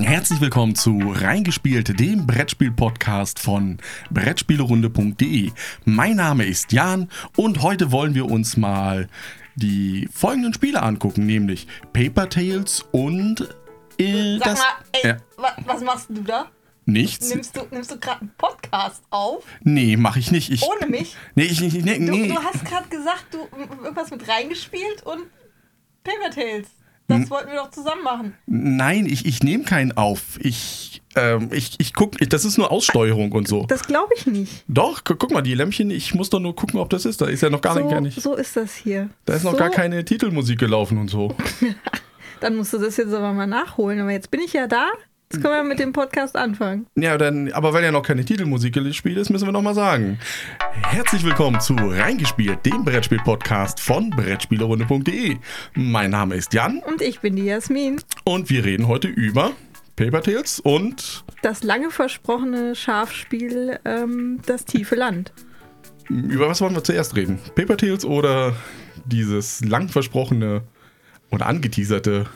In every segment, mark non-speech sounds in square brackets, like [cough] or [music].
Herzlich willkommen zu Reingespielt, dem Brettspiel-Podcast von Brettspielerunde.de. Mein Name ist Jan und heute wollen wir uns mal die folgenden Spiele angucken, nämlich Paper Tales und äh, Sag das. mal, ey, wa was machst du da? nichts? Nimmst du, nimmst du gerade einen Podcast auf? Nee, mache ich nicht. Ich, Ohne mich? Nee, ich, ich, nee, Du, nee. du hast gerade gesagt, du irgendwas mit reingespielt und Paper Tales. Das wollten wir doch zusammen machen. Nein, ich, ich nehme keinen auf. Ich, ähm, ich, ich guck, ich, das ist nur Aussteuerung und so. Das glaube ich nicht. Doch, gu- guck mal, die Lämpchen, ich muss doch nur gucken, ob das ist. Da ist ja noch gar, nicht, gar So, nicht. so ist das hier. Da ist noch so, gar keine Titelmusik gelaufen und so. [laughs] Dann musst du das jetzt aber mal nachholen. Aber jetzt bin ich ja da. Jetzt können wir mit dem Podcast anfangen. Ja, dann, aber weil ja noch keine Titelmusik gespielt ist, müssen wir noch mal sagen. Herzlich willkommen zu Reingespielt, dem Brettspiel-Podcast von Brettspielerunde.de. Mein Name ist Jan Und ich bin die Jasmin. und wir reden heute über Paper Tales und Das lange versprochene Schafspiel ähm, Das tiefe Land. über was wollen wir zuerst reden? Paper Tales oder dieses lang versprochene oder angeteaserte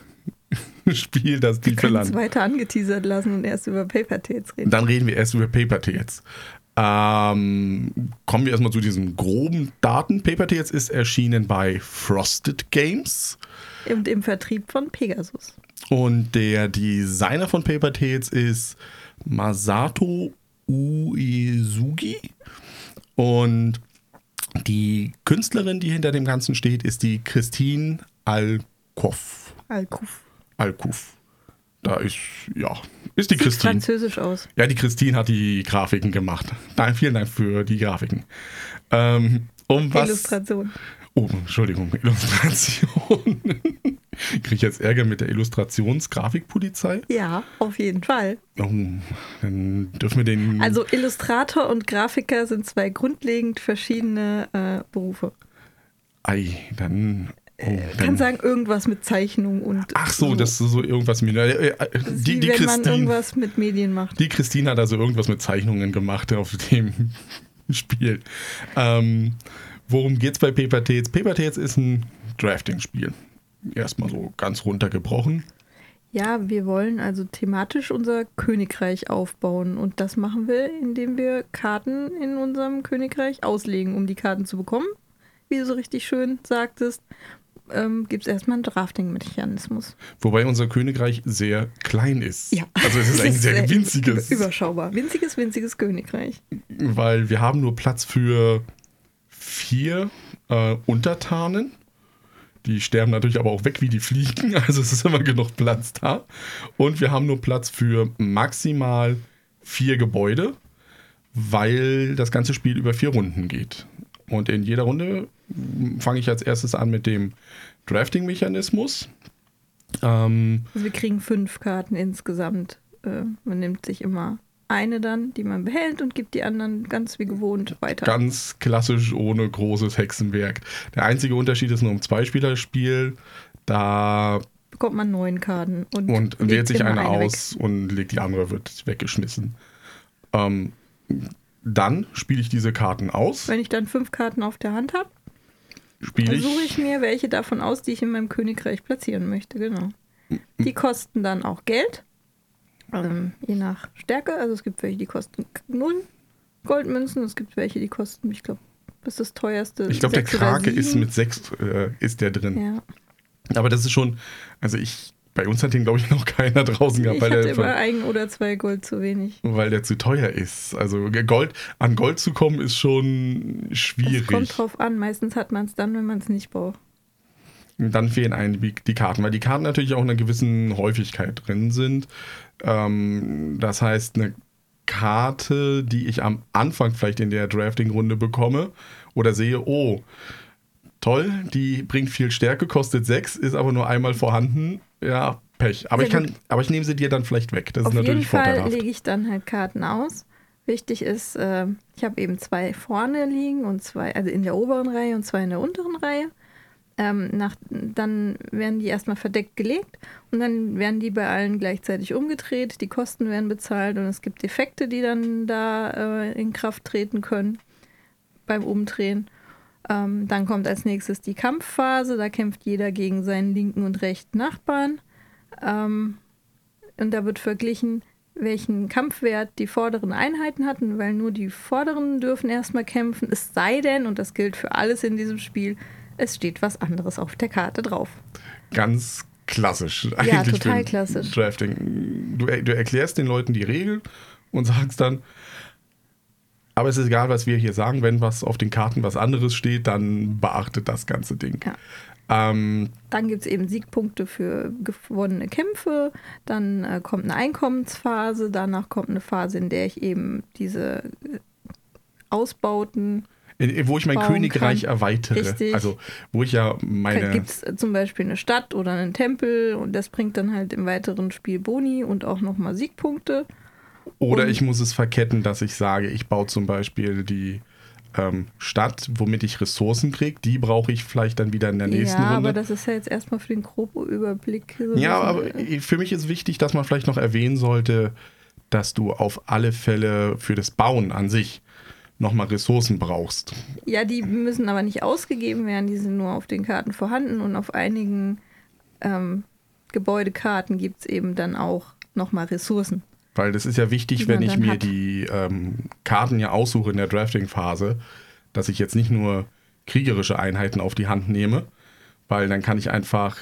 [laughs] Spiel, das können es Land? weiter angeteasert lassen und erst über Paper Tales reden. Dann reden wir erst über Paper Tales. Ähm, kommen wir erstmal zu diesen groben Daten. Paper Tales ist erschienen bei Frosted Games. Und im Vertrieb von Pegasus. Und der Designer von Paper Tales ist Masato Uesugi. Und die Künstlerin, die hinter dem Ganzen steht, ist die Christine Alkoff. Alkuf. Alkuf. Da ist, ja, ist die Sieht Christine. französisch aus. Ja, die Christine hat die Grafiken gemacht. Dank, vielen Dank für die Grafiken. Ähm, um was? Illustration. Oh, Entschuldigung, Illustration. [laughs] Kriege ich jetzt Ärger mit der Illustrationsgrafikpolizei? Ja, auf jeden Fall. Oh, dann dürfen wir den. Also Illustrator und Grafiker sind zwei grundlegend verschiedene äh, Berufe. Ei, dann. Oh, Man dann kann sagen, irgendwas mit Zeichnung und. ach so, das ist so irgendwas mit. Äh, äh, die, die, wenn man Christine, irgendwas mit Medien macht. die Christine hat also irgendwas mit Zeichnungen gemacht auf dem [laughs] Spiel. Ähm, worum geht's bei Paper Tales? Paper Tales ist ein Drafting-Spiel. Erstmal so ganz runtergebrochen. Ja, wir wollen also thematisch unser Königreich aufbauen und das machen wir, indem wir Karten in unserem Königreich auslegen, um die Karten zu bekommen. Wie du so richtig schön sagtest, ähm, gibt es erstmal einen Drafting-Mechanismus. Wobei unser Königreich sehr klein ist. Ja. Also es ist [laughs] ein sehr über- winziges. Überschaubar. Winziges, winziges Königreich. weil wir haben nur Platz für vier äh, Untertanen. Die sterben natürlich aber auch weg wie die Fliegen, [laughs] also es ist immer genug Platz da. Und wir haben nur Platz für maximal vier Gebäude, weil das ganze Spiel über vier Runden geht. Und in jeder Runde fange ich als erstes an mit dem Drafting-Mechanismus. Ähm, Also wir kriegen fünf Karten insgesamt. Äh, man nimmt sich immer eine dann, die man behält und gibt die anderen ganz wie gewohnt weiter. Ganz klassisch ohne großes Hexenwerk. Der einzige Unterschied ist nur im Zweispielerspiel. Da bekommt man neun Karten und, und wählt sich eine weg. aus und legt die andere, wird weggeschmissen. Ähm, dann spiele ich diese Karten aus. Wenn ich dann fünf Karten auf der Hand habe, Spiele dann suche ich, mir welche davon aus, die ich in meinem Königreich platzieren möchte. Genau. Die kosten dann auch Geld, ähm, je nach Stärke. Also es gibt welche, die kosten null Goldmünzen. Es gibt welche, die kosten, ich glaube, was ist das teuerste? ich glaube, der Krake ist mit sechs äh, ist der drin. Ja. Aber das ist schon, also ich, bei uns hat den glaube ich [laughs] noch keiner draußen gehabt, Ich weil hatte der, immer ein oder zwei Gold zu wenig. weil der zu teuer ist. Also Gold, an Gold zu kommen ist schon Es schwierig. kommt drauf an. Meistens hat man es dann, wenn man es nicht braucht. Dann fehlen einem die, die Karten, weil die Karten natürlich auch in einer gewissen Häufigkeit drin sind. Ähm, das heißt, eine Karte, die ich am Anfang vielleicht in der Drafting-Runde bekomme oder sehe, oh, toll, die bringt viel Stärke, kostet 6, ist aber nur einmal vorhanden. Ja, Pech. Aber, Sehr ich, kann, gut. aber ich nehme sie dir dann vielleicht weg. Das Auf ist jeden natürlich Fall vorteilhaft. lege ich dann halt Karten aus. Wichtig ist, äh, ich habe eben zwei vorne liegen und zwei, also in der oberen Reihe und zwei in der unteren Reihe. Ähm, nach, dann werden die erstmal verdeckt gelegt und dann werden die bei allen gleichzeitig umgedreht. Die Kosten werden bezahlt und es gibt Effekte, die dann da äh, in Kraft treten können beim Umdrehen. Ähm, dann kommt als nächstes die Kampfphase. Da kämpft jeder gegen seinen linken und rechten Nachbarn. Ähm, und da wird verglichen, welchen Kampfwert die vorderen Einheiten hatten, weil nur die vorderen dürfen erstmal kämpfen, es sei denn, und das gilt für alles in diesem Spiel, es steht was anderes auf der Karte drauf. Ganz klassisch. Ja, eigentlich total für klassisch. Drafting. Du, du erklärst den Leuten die Regel und sagst dann, aber es ist egal, was wir hier sagen, wenn was auf den Karten was anderes steht, dann beachtet das ganze Ding. Ja. Ähm, Dann gibt es eben Siegpunkte für gewonnene Kämpfe, dann äh, kommt eine Einkommensphase, danach kommt eine Phase, in der ich eben diese äh, Ausbauten, in- wo ich mein Königreich kann. erweitere. Richtig. Also, wo ich ja da meine. gibt es zum Beispiel eine Stadt oder einen Tempel und das bringt dann halt im weiteren Spiel Boni und auch nochmal Siegpunkte. Oder ich muss es verketten, dass ich sage, ich baue zum Beispiel die ähm, Stadt, womit ich Ressourcen kriege. Die brauche ich vielleicht dann wieder in der nächsten ja, Runde. aber das ist ja jetzt erstmal für den groben Überblick. so Ja, aber äh, für mich ist wichtig, dass man vielleicht noch erwähnen sollte, dass du auf alle Fälle für das Bauen an sich nochmal Ressourcen brauchst. Ja, die müssen aber nicht ausgegeben werden, die sind nur auf den Karten vorhanden und auf einigen ähm, Gebäudekarten gibt es eben dann auch nochmal Ressourcen. Weil das ist ja wichtig, Die wenn ich mir hat. die ähm, Karten ja aussuche in der Drafting-Phase, dass ich jetzt nicht nur kriegerische Einheiten auf die Hand nehme, weil dann kann ich einfach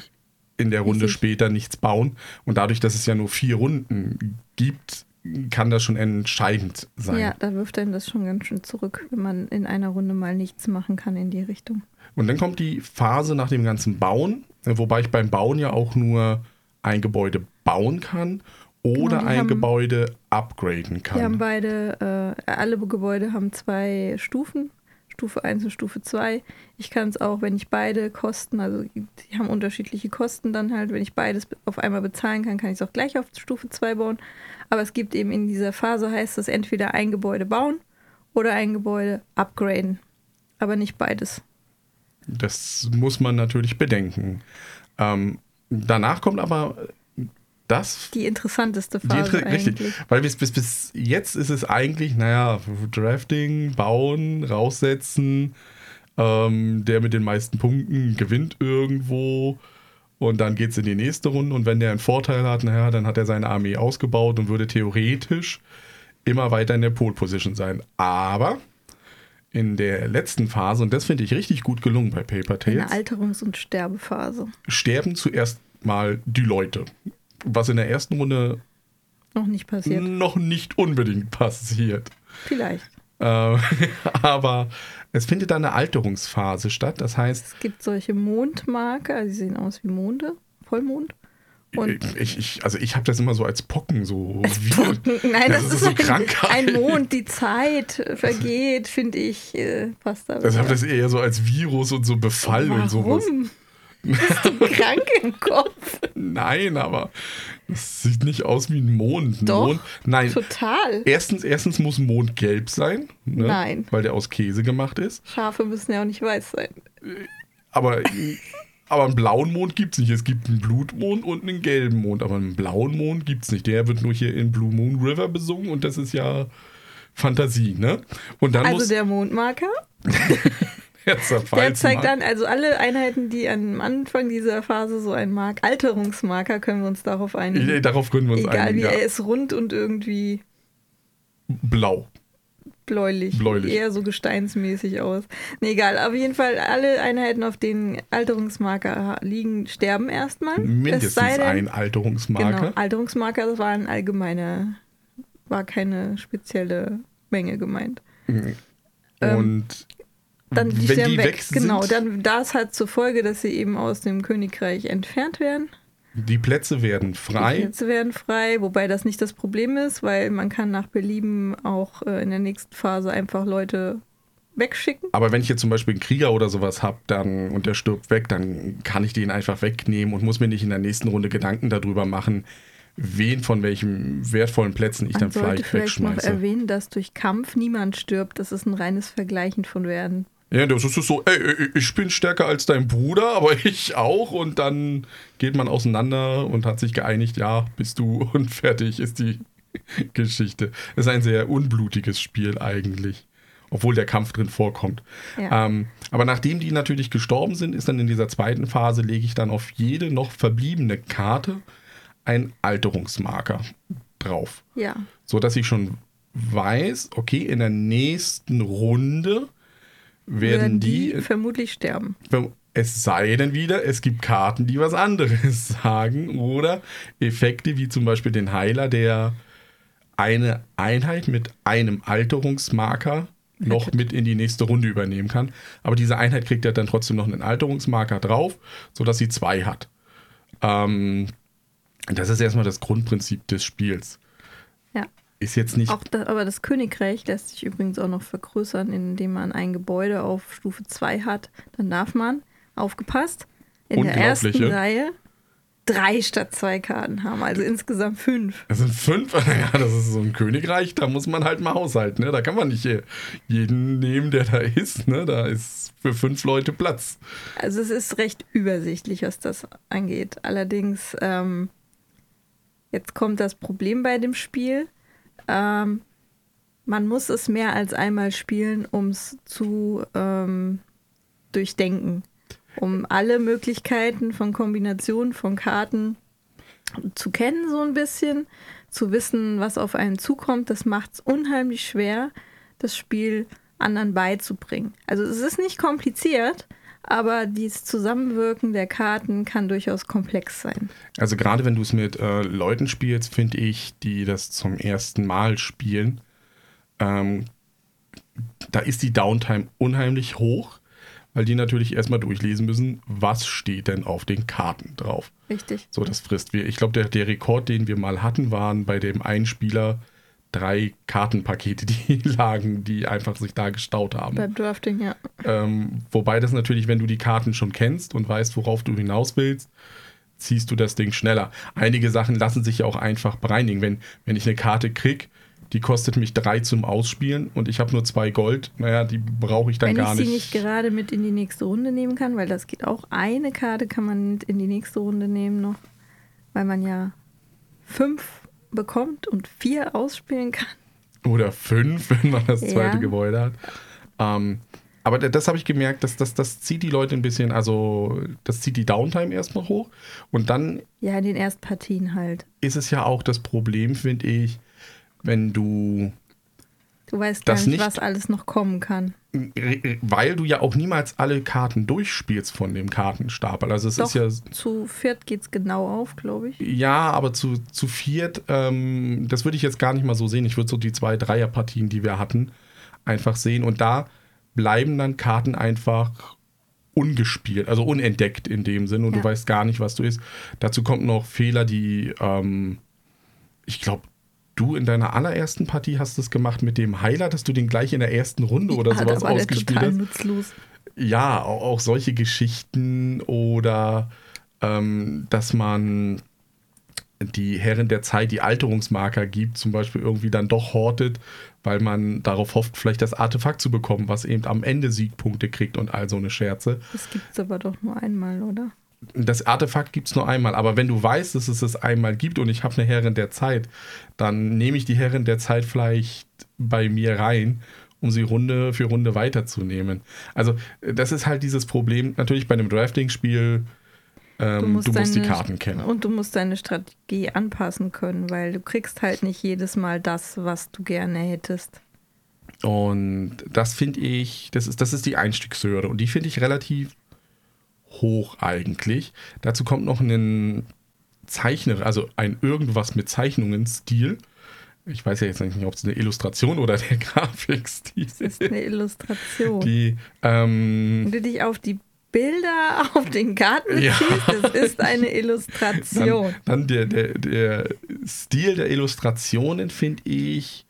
in der Runde Richtig. später nichts bauen. Und dadurch, dass es ja nur vier Runden gibt, kann das schon entscheidend sein. Ja, da wirft einem das schon ganz schön zurück, wenn man in einer Runde mal nichts machen kann in die Richtung. Und dann kommt die Phase nach dem ganzen Bauen, wobei ich beim Bauen ja auch nur ein Gebäude bauen kann oder Genau, ein haben- upgraden upgraden Wir haben kann. beide, äh, alle Gebäude haben zwei Stufen, Stufe 1 und Stufe 2. Ich kann es auch, wenn ich beide Kosten, also die haben unterschiedliche Kosten dann halt, wenn ich beides auf einmal bezahlen kann, kann ich es auch gleich auf Stufe 2 bauen. Aber es gibt eben in dieser Phase, heißt es entweder ein Gebäude bauen oder ein Gebäude upgraden. Aber nicht beides. Das muss man natürlich bedenken. Ähm, danach kommt aber das. Die interessanteste die Phase Inter- richtig, eigentlich. weil bis, bis, bis jetzt ist es eigentlich, naja, Drafting, bauen, raussetzen, ähm, der mit den meisten Punkten gewinnt irgendwo und dann geht es in die nächste Runde und wenn der einen Vorteil hat, naja, dann hat er seine Armee ausgebaut und würde theoretisch immer weiter in der Pole Position sein. Aber in der letzten Phase, und das finde ich richtig gut gelungen bei Paper Eine Tales, Alterungs- und Sterbephase. sterben zuerst mal die Leute. Was in der ersten Runde Noch nicht passiert. noch nicht unbedingt passiert. Vielleicht. Äh, [laughs] aber es findet dann eine Alterungsphase statt. Das heißt, Es gibt solche Mondmarker, also die sehen aus wie Monde, Vollmond. Und ich, ich, also ich habe das immer so als Pocken, so [laughs] Nein, das, das ist, so ein, Krankheit. ein Mond, die Zeit vergeht, finde ich, äh, passt da. Das habe das eher so als Virus und so Befall und sowas. Bist du [laughs] krank im Kopf? Nein, aber das sieht nicht aus wie ein Mond. Ein Doch, Mond. Nein. Total. Erstens, erstens muss ein Mond gelb sein, ne? Nein. weil der aus Käse gemacht ist. Schafe müssen ja auch nicht weiß sein. Aber, aber einen blauen Mond gibt es nicht. Es gibt einen Blutmond und einen gelben Mond. Aber einen blauen Mond gibt es nicht. Der wird nur hier in Blue Moon River besungen und das ist ja Fantasie, ne? Und dann Also muss der Mondmarker, [laughs] [laughs] der zeigt dann, also alle Einheiten, die am Anfang dieser Phase so ein Mark, Alterungsmarker, können wir uns darauf einigen. Darauf können wir uns Egal einigen. wie, Ja. er ist rund und irgendwie Blau. bläulich. Bläulich. Eher so gesteinsmäßig aus. Nee, egal. Auf jeden Fall, alle Einheiten, auf denen Alterungsmarker liegen, sterben erstmal. Es Mindestens denn- ein Alterungsmarker. Genau, Alterungsmarker, das war ein allgemeiner, war keine spezielle Menge gemeint. Ähm, Und Dann die wenn die weg. weg sind, genau, dann das hat zur Folge, dass sie eben aus dem Königreich entfernt werden. die Plätze werden Die frei. Plätze werden frei, wobei das nicht das Problem ist, weil man kann nach Belieben auch äh, in der nächsten Phase einfach Leute wegschicken. Aber wenn ich jetzt zum Beispiel einen Krieger oder sowas habe dann, und der stirbt weg, dann kann ich den einfach wegnehmen und muss mir nicht in der nächsten Runde Gedanken darüber machen, wen von welchen wertvollen Plätzen ich Man dann sollte vielleicht vielleicht noch wegschmeiße. erwähnen, dass durch Kampf niemand stirbt. Das ist ein reines Vergleichen von Werden. Ja, das ist so, ey, ich bin stärker als dein Bruder, [laughs] aber ich auch. Und dann geht man auseinander und hat sich geeinigt, ja, bist du [laughs] und fertig ist die [laughs] Geschichte. Es ist ein sehr unblutiges Spiel eigentlich, obwohl der Kampf drin vorkommt. Ja. Ähm, aber nachdem die natürlich gestorben sind, ist dann in dieser zweiten Phase, lege ich dann auf jede noch verbliebene Karte einen Alterungsmarker drauf. Ja. So dass ich schon weiß, okay, in der nächsten Runde werden die, vermutlich sterben. es sei denn wieder, es gibt Karten, die was anderes [laughs] sagen oder Effekte wie zum Beispiel den Heiler, der eine Einheit mit einem Alterungsmarker noch mit in die nächste Runde übernehmen kann. Aber diese Einheit kriegt ja dann trotzdem noch einen Alterungsmarker drauf, sodass sie zwei hat. Ähm, das ist erstmal das Grundprinzip des Spiels. Ist jetzt nicht. Auch da, aber das Königreich lässt sich übrigens auch noch vergrößern, indem man ein Gebäude auf Stufe 2 hat. Dann darf man, aufgepasst, in der ersten Reihe drei statt zwei Karten haben, also insgesamt fünf. Das sind fünf? [laughs] Ja, das ist so ein Königreich, da muss man halt mal haushalten. Ne? Da kann man nicht jeden nehmen, der da ist. Ne? Da ist für fünf Leute Platz. Also es ist recht übersichtlich, was das angeht. Allerdings, ähm, jetzt kommt das Problem bei dem Spiel. Ähm, man muss es mehr als einmal spielen, um es zu ähm, durchdenken. Um alle Möglichkeiten von Kombinationen von Karten zu kennen, so ein bisschen, zu wissen, was auf einen zukommt. Das macht es unheimlich schwer, das Spiel anderen beizubringen. Also es ist nicht kompliziert, aber dieses Zusammenwirken der Karten kann durchaus komplex sein. Also gerade wenn du es mit äh, Leuten spielst, finde ich, die das zum ersten Mal spielen, ähm, da ist die Downtime unheimlich hoch, weil die natürlich erstmal durchlesen müssen, was steht denn auf den Karten drauf. Richtig. So, das frisst wir. Ich glaube, der, der Rekord, den wir mal hatten, waren bei dem Einspieler drei Kartenpakete, [laughs] die lagen, die einfach sich da gestaut haben. Beim Drafting, ja. Ähm, wobei das natürlich, wenn du die Karten schon kennst und weißt, worauf du hinaus willst, ziehst du das Ding schneller. Einige Sachen lassen sich ja auch einfach bereinigen. Wenn, wenn ich eine Karte krieg, die kostet mich drei zum Ausspielen und ich habe nur zwei Gold, naja, die brauche ich dann wenn gar nicht. Wenn ich sie nicht gerade mit in die nächste Runde nehmen kann, weil das geht auch, eine Karte kann man mit in die nächste Runde nehmen noch, weil man ja fünf bekommt und vier ausspielen kann. Oder fünf, [laughs] wenn man das zweite ja. Gebäude hat. Ähm, aber das habe ich gemerkt, dass das, das zieht die Leute ein bisschen, also das zieht die Downtime erstmal hoch. Und dann. Ja, in den Erstpartien halt. Ist es ja auch das Problem, finde ich, wenn du Du weißt gar nicht, nicht, was alles noch kommen kann. Weil du ja auch niemals alle Karten durchspielst von dem Kartenstapel. Also es Doch, ist ja. Zu viert geht es genau auf, glaube ich. Ja, aber zu, zu viert, ähm, das würde ich jetzt gar nicht mal so sehen. Ich würde so die zwei Dreierpartien, die wir hatten, einfach sehen. Und da bleiben dann Karten einfach ungespielt, also unentdeckt in dem Sinn und ja. du weißt gar nicht, was du ist. Dazu kommt noch Fehler, die ähm, ich glaube, du in deiner allerersten Partie hast es gemacht mit dem Heiler, dass du den gleich in der ersten Runde oder ja, sowas ausgespielt hast. Nutzlos. Ja, auch, auch, solche Geschichten oder ähm, dass man die Herren der Zeit die Alterungsmarker gibt, zum Beispiel irgendwie dann doch hortet, weil man darauf hofft, vielleicht das Artefakt zu bekommen, was eben am Ende Siegpunkte kriegt und all so eine Scherze. Das gibt es aber doch nur einmal, oder? Das Artefakt gibt es nur einmal. Aber wenn du weißt, dass es es einmal gibt und ich habe eine Herrin der Zeit, dann nehme ich die Herrin der Zeit vielleicht bei mir rein, um sie Runde für Runde weiterzunehmen. Also das ist halt dieses Problem. Natürlich bei einem Drafting-Spiel, ähm, du, musst, du musst deine, die Karten kennen. Und du musst deine Strategie anpassen können, weil du kriegst halt nicht jedes Mal das, was du gerne hättest. Und das finde ich, das ist, das ist die Einstiegshürde. Und die finde ich relativ hoch eigentlich. Dazu kommt noch ein Zeichner, also ein irgendwas mit Zeichnungen-Stil. Ich weiß ja jetzt nicht, ob es eine Illustration oder der [laughs] Grafikstil ist. Das ist eine Illustration. Die, ähm, Wenn du dich auf die Bilder [laughs] auf den Karten ja. ziehst, das ist eine Illustration. Dann, dann der, der, der Stil der Illustrationen, finde ich,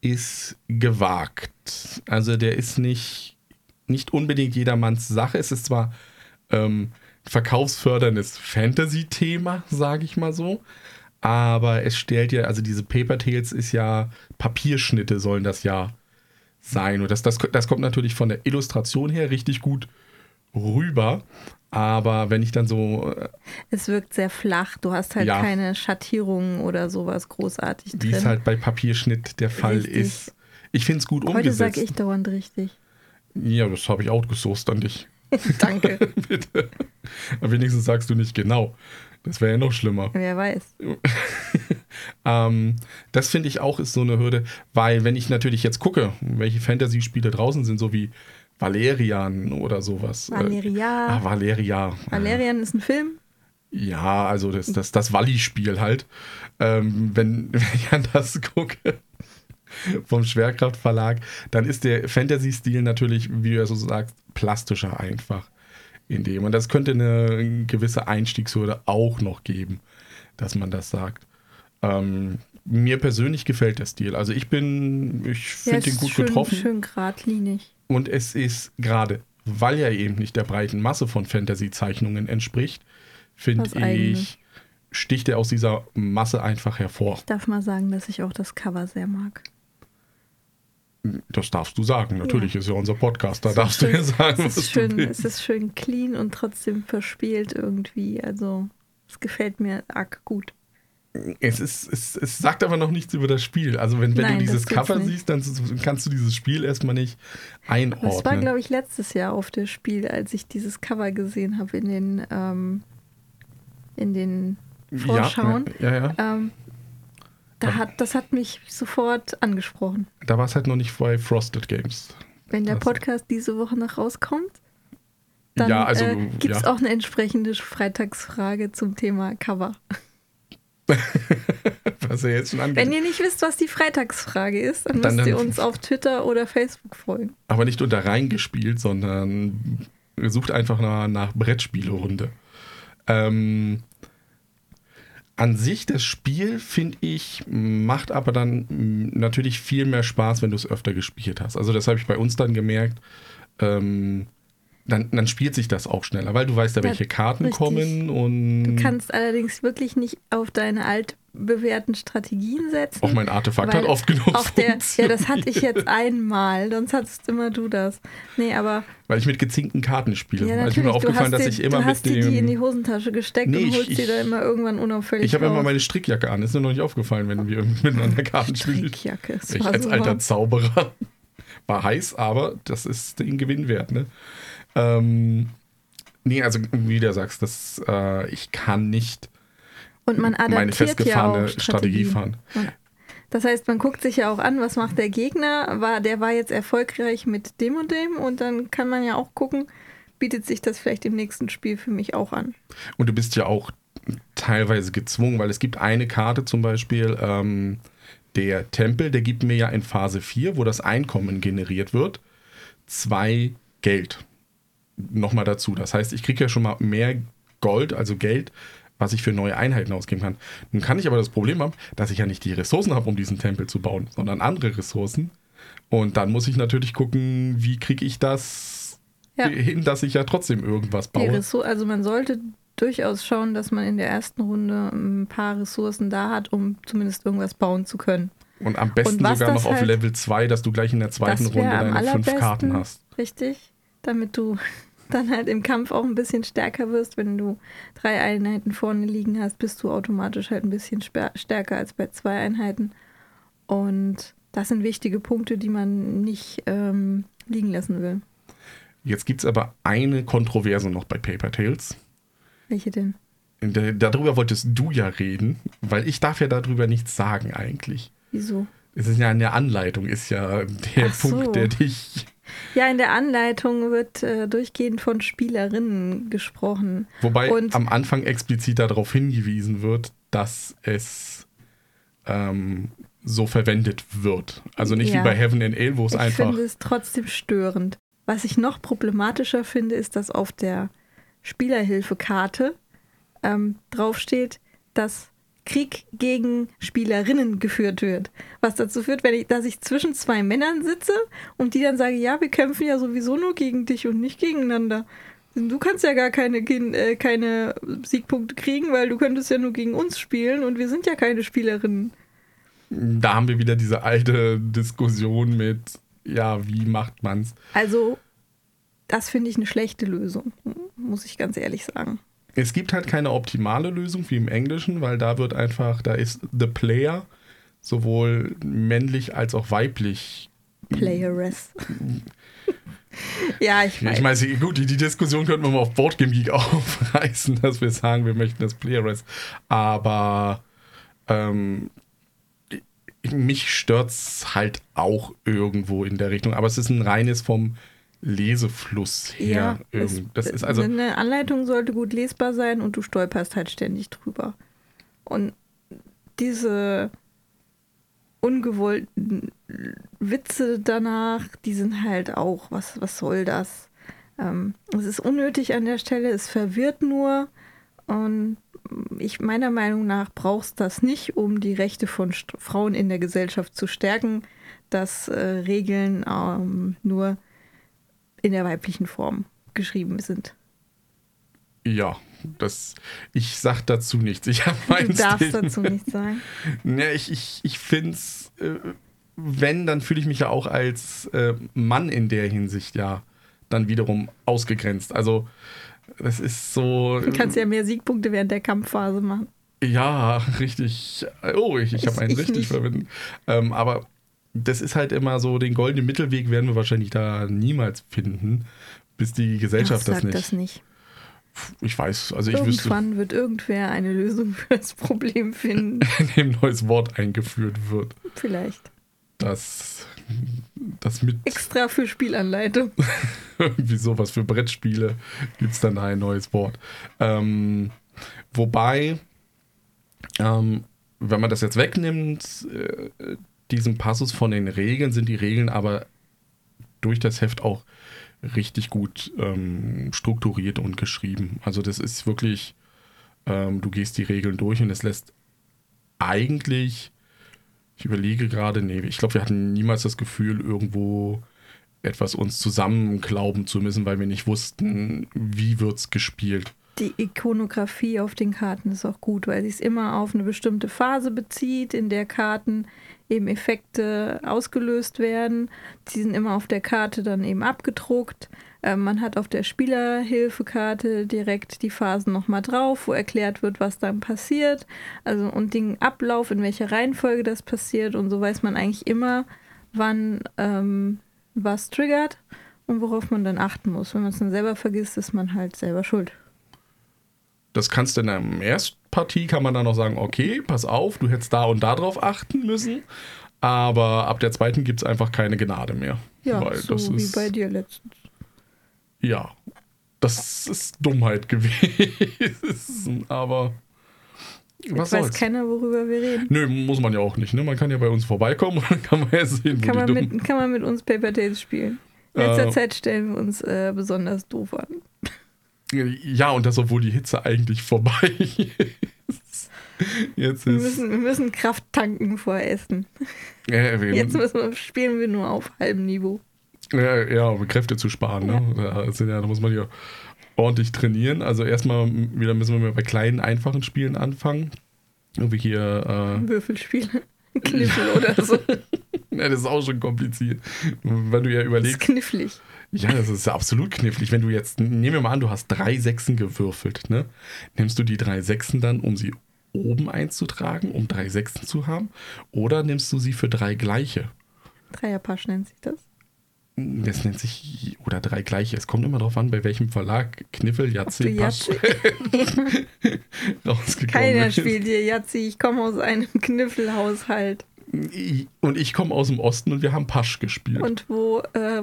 ist gewagt. Also der ist nicht, nicht unbedingt jedermanns Sache. Es ist zwar ähm, verkaufsförderndes Fantasy-Thema, sage ich mal so. Aber es stellt ja, also diese Paper Tales ist ja, Papierschnitte sollen das ja sein. Und das, das, das kommt natürlich von der Illustration her richtig gut rüber. Aber wenn ich dann so. Äh, es wirkt sehr flach. Du hast halt ja, keine Schattierungen oder sowas großartig drin. Wie es halt bei Papierschnitt der Fall richtig. ist. Ich finde es gut Heute umgesetzt. Heute sage ich dauernd richtig. Ja, das habe ich outgesourced an dich. [laughs] Danke. [laughs] Bitte. Aber wenigstens sagst du nicht genau. Das wäre ja noch schlimmer. Wer weiß. [laughs] Ähm, das finde ich auch ist so eine Hürde, weil wenn ich natürlich jetzt gucke, welche Fantasy-Spiele draußen sind, so wie Valerian oder sowas. Valeria. Äh, ah, Valeria. Valerian ist ein Film. Ja, also das, das, das Walli-Spiel halt. Ähm, wenn, wenn ich an das gucke vom Schwerkraftverlag, dann ist der Fantasy-Stil natürlich, wie du ja so sagst, plastischer einfach in dem. Und das könnte eine gewisse Einstiegshürde auch noch geben, dass man das sagt. Ähm, mir persönlich gefällt der Stil. Also ich bin, ich Ja, finde den ist gut schön, getroffen. Schön geradlinig. Und es ist gerade, weil er eben nicht der breiten Masse von Fantasy-Zeichnungen entspricht, finde ich, sticht er aus dieser Masse einfach hervor. Ich darf mal sagen, dass ich auch das Cover sehr mag. Das darfst du sagen. Natürlich ist ja unser Podcast. Da darfst du schön- ja sagen, es ist du schön. Es ist schön clean und trotzdem verspielt irgendwie. Also, es gefällt mir arg gut. Es, ist, es, es sagt aber noch nichts über das Spiel. Also wenn, wenn Nein, du dieses Cover siehst, dann kannst du dieses Spiel erstmal nicht einordnen. Das war, glaube ich, letztes Jahr auf der Spiel, als ich dieses Cover gesehen habe in den, ähm, in den Vorschauen. Ja, ja, ja. Ähm, da hat, das hat mich sofort angesprochen. Da war es halt noch nicht bei Frosted Games. Wenn der Das- Podcast diese Woche noch rauskommt, dann ja, also äh, gibt es ja. auch eine entsprechende Freitagsfrage zum Thema Cover. [laughs] was er jetzt schon Wenn angeht. ihr nicht wisst, was die Freitagsfrage ist, dann, Dann- müsst ihr uns auf Twitter oder Facebook folgen. Aber nicht unter reingespielt, sondern sucht einfach nach, nach Brettspielrunde. Ähm, an sich, das Spiel, finde ich, macht aber dann mh, natürlich viel mehr Spaß, wenn du es öfter gespielt hast. Also das habe ich bei uns dann gemerkt. Ähm, dann, dann spielt sich das auch schneller, weil du weißt ja, welche Karten richtig. kommen und Du kannst allerdings wirklich nicht auf deine altbewährten Strategien setzen. auch mein Artefakt hat oft genug Auch der, ja, das hatte ich jetzt einmal, sonst hattest immer du das. Nee, aber Weil ich mit gezinkten Karten spiele. ja, also ist mir aufgefallen, hast, dass ich immer du hast mit dem... die in die Hosentasche gesteckt Nee, und ich- holst die ich- da immer irgendwann unauffällig Ich habe immer meine Strickjacke an. Ist mir noch nicht aufgefallen, wenn wir [laughs] miteinander Karten spielen. Strickjacke. es Ich war als so alter. Zauberer. War heiß, aber das ist den Gewinn wert, ne? Ähm, nee, also wie du sagst, das, äh, ich kann nicht Und man meine ja festgefahrene auch Strategie fahren. Das heißt, man guckt sich ja auch an, was macht der Gegner. War, der war jetzt erfolgreich mit dem und dem und dann kann man ja auch gucken, bietet sich das vielleicht im nächsten Spiel für mich auch an. Und du bist ja auch teilweise gezwungen, weil es gibt eine Karte zum Beispiel, ähm, der Tempel, der gibt mir ja in Phase 4, wo das Einkommen generiert wird, zwei Geld. Nochmal dazu. Das heißt, ich kriege ja schon mal mehr Gold, also Geld, was ich für neue Einheiten ausgeben kann. Nun kann ich aber das Problem haben, dass ich ja nicht die Ressourcen habe, um diesen Tempel zu bauen, sondern andere Ressourcen. Und dann muss ich natürlich gucken, wie kriege ich das Ja. hin, dass ich ja trotzdem irgendwas baue. Also man sollte durchaus schauen, dass man in der ersten Runde ein paar Ressourcen da hat, um zumindest irgendwas bauen zu können. Und am besten Und sogar noch auf halt- Level 2, dass du gleich in der zweiten Runde deine fünf. Karten hast. Richtig? Damit du dann halt im Kampf auch ein bisschen stärker wirst. Wenn du drei Einheiten vorne liegen hast, bist du automatisch halt ein bisschen stärker als bei zwei Einheiten. Und das sind wichtige Punkte, die man nicht ähm, liegen lassen will. Jetzt gibt es aber eine Kontroverse noch bei Paper Tales. Welche denn? Darüber wolltest du ja reden, weil ich darf ja darüber nichts sagen eigentlich. Wieso? Es ist ja eine Anleitung, ist ja der so. Punkt, der dich. Ja, in der Anleitung wird äh, durchgehend von Spielerinnen gesprochen. Wobei Und- am Anfang explizit darauf hingewiesen wird, dass es ähm, so verwendet wird. Also nicht Ja. wie bei Heaven and Ale, wo es Ich einfach. finde es trotzdem störend. Was ich noch problematischer finde, ist, dass auf der Spielerhilfekarte ähm, draufsteht, dass Krieg gegen Spielerinnen geführt wird. Was dazu führt, wenn ich, dass ich zwischen zwei Männern sitze und die dann sage, ja, wir kämpfen ja sowieso nur gegen dich und nicht gegeneinander. Du kannst ja gar keine, äh, keine Siegpunkte kriegen, weil du könntest ja nur gegen uns spielen und wir sind ja keine Spielerinnen. Da haben wir wieder diese alte Diskussion mit, ja, wie macht man's? Also, das finde ich eine schlechte Lösung, muss ich ganz ehrlich sagen. Es gibt halt keine optimale Lösung wie im Englischen, weil da wird einfach, da ist the player sowohl männlich als auch weiblich. Playeress. [laughs] Ja, ich weiß. Ich meine, gut, die, die Diskussion könnten wir mal auf Boardgame Geek [laughs] aufreißen, dass wir sagen, wir möchten das Player Aber ähm, mich stört es halt auch irgendwo in der Richtung. Aber es ist ein reines vom Lesefluss her. Ja, es, das ist also, eine Anleitung sollte gut lesbar sein und du stolperst halt ständig drüber. Und diese ungewollten Witze danach, die sind halt auch, was, was soll das? Ähm, es ist unnötig an der Stelle, es verwirrt nur und ich meiner Meinung nach brauchst das nicht, um die Rechte von St Frauen in der Gesellschaft zu stärken, dass äh, Regeln ähm, nur in der weiblichen Form geschrieben sind. Ja, das, ich sag dazu nichts. Ich du darfst Stil. dazu nichts sagen. [laughs] Ja, ich ich, ich finde es, äh, wenn, dann fühle ich mich ja auch als äh, Mann in der Hinsicht ja dann wiederum ausgegrenzt. Also, das ist so. Du kannst ja mehr Siegpunkte während der Kampfphase machen. Ja, richtig. Oh, ich, ich habe einen richtig verwendet. Ähm, aber das ist halt immer so, den goldenen Mittelweg werden wir wahrscheinlich da niemals finden, bis die Gesellschaft Ach, das nicht. das nicht. Ich weiß, also ich Irgendwann wüsste. wird irgendwer eine Lösung für das Problem finden. [laughs] In dem neues Wort eingeführt wird. Vielleicht. Das, das mit. Extra für Spielanleitung. [laughs] irgendwie sowas für Brettspiele gibt es dann ein neues Wort. Ähm, wobei, ähm, wenn man das jetzt wegnimmt, äh, diesen Passus von den Regeln, sind die Regeln aber durch das Heft auch richtig gut ähm, strukturiert und geschrieben. Also das ist wirklich, ähm, du gehst die Regeln durch und es lässt eigentlich, ich überlege gerade, nee, ich glaube, wir hatten niemals das Gefühl, irgendwo etwas uns zusammenklauben zu müssen, weil wir nicht wussten, wie wird es gespielt. Die Ikonografie auf den Karten ist auch gut, weil sie es immer auf eine bestimmte Phase bezieht, in der Karten eben Effekte ausgelöst werden. Die sind immer auf der Karte dann eben abgedruckt. Ähm, man hat auf der Spielerhilfekarte direkt die Phasen nochmal drauf, wo erklärt wird, was dann passiert. Also und den Ablauf, in welcher Reihenfolge das passiert. Und so weiß man eigentlich immer, wann ähm, was triggert und worauf man dann achten muss. Wenn man es dann selber vergisst, ist man halt selber schuld. Das kannst du in der Erstpartie, kann man dann noch sagen, okay, pass auf, du hättest da und da drauf achten müssen. Aber ab der zweiten gibt es einfach keine Gnade mehr. Ja, so wie ist, bei dir letztens. Ja, das ist Dummheit [laughs] gewesen, aber Jetzt was weiß soll's? keiner, worüber wir reden. Nö, muss man ja auch nicht. Ne? Man kann ja bei uns vorbeikommen [laughs] und dann kann man ja sehen, kann, man mit, kann man mit uns Paper Tales spielen. In letzter äh, Zeit stellen wir uns äh, besonders doof an. Ja, und das, obwohl die Hitze eigentlich vorbei [laughs] ist. Jetzt wir, müssen, wir müssen Kraft tanken vor Essen. Ja, Jetzt müssen wir, spielen wir nur auf halbem Niveau. Ja, ja um Kräfte zu sparen. Ne? Ja. Da, ja, da muss man ja ordentlich trainieren. Also erstmal wieder müssen wir bei kleinen, einfachen Spielen anfangen. Irgendwie hier. Äh, Würfelspiele. [laughs] Kniffel oder so. [laughs] ja, das ist auch schon kompliziert. Wenn du ja überlegst. Das ist knifflig. Ja, das ist absolut knifflig. Wenn du jetzt, nehmen wir mal an, du hast drei Sechsen gewürfelt, ne? Nimmst du die drei Sechsen dann, um sie oben einzutragen, um drei Sechsen zu haben? Oder nimmst du sie für drei gleiche? Dreierpasch nennt sich das. Das nennt sich, oder drei gleiche. Es kommt immer darauf an, bei welchem Verlag Kniffel, Jatzi, Pasch [laughs] rausgekommen Keiner ist. spielt hier Jatzi. Ich komme aus einem [laughs] Kniffelhaushalt. Und ich komme aus dem Osten und wir haben Pasch gespielt. Und wo äh,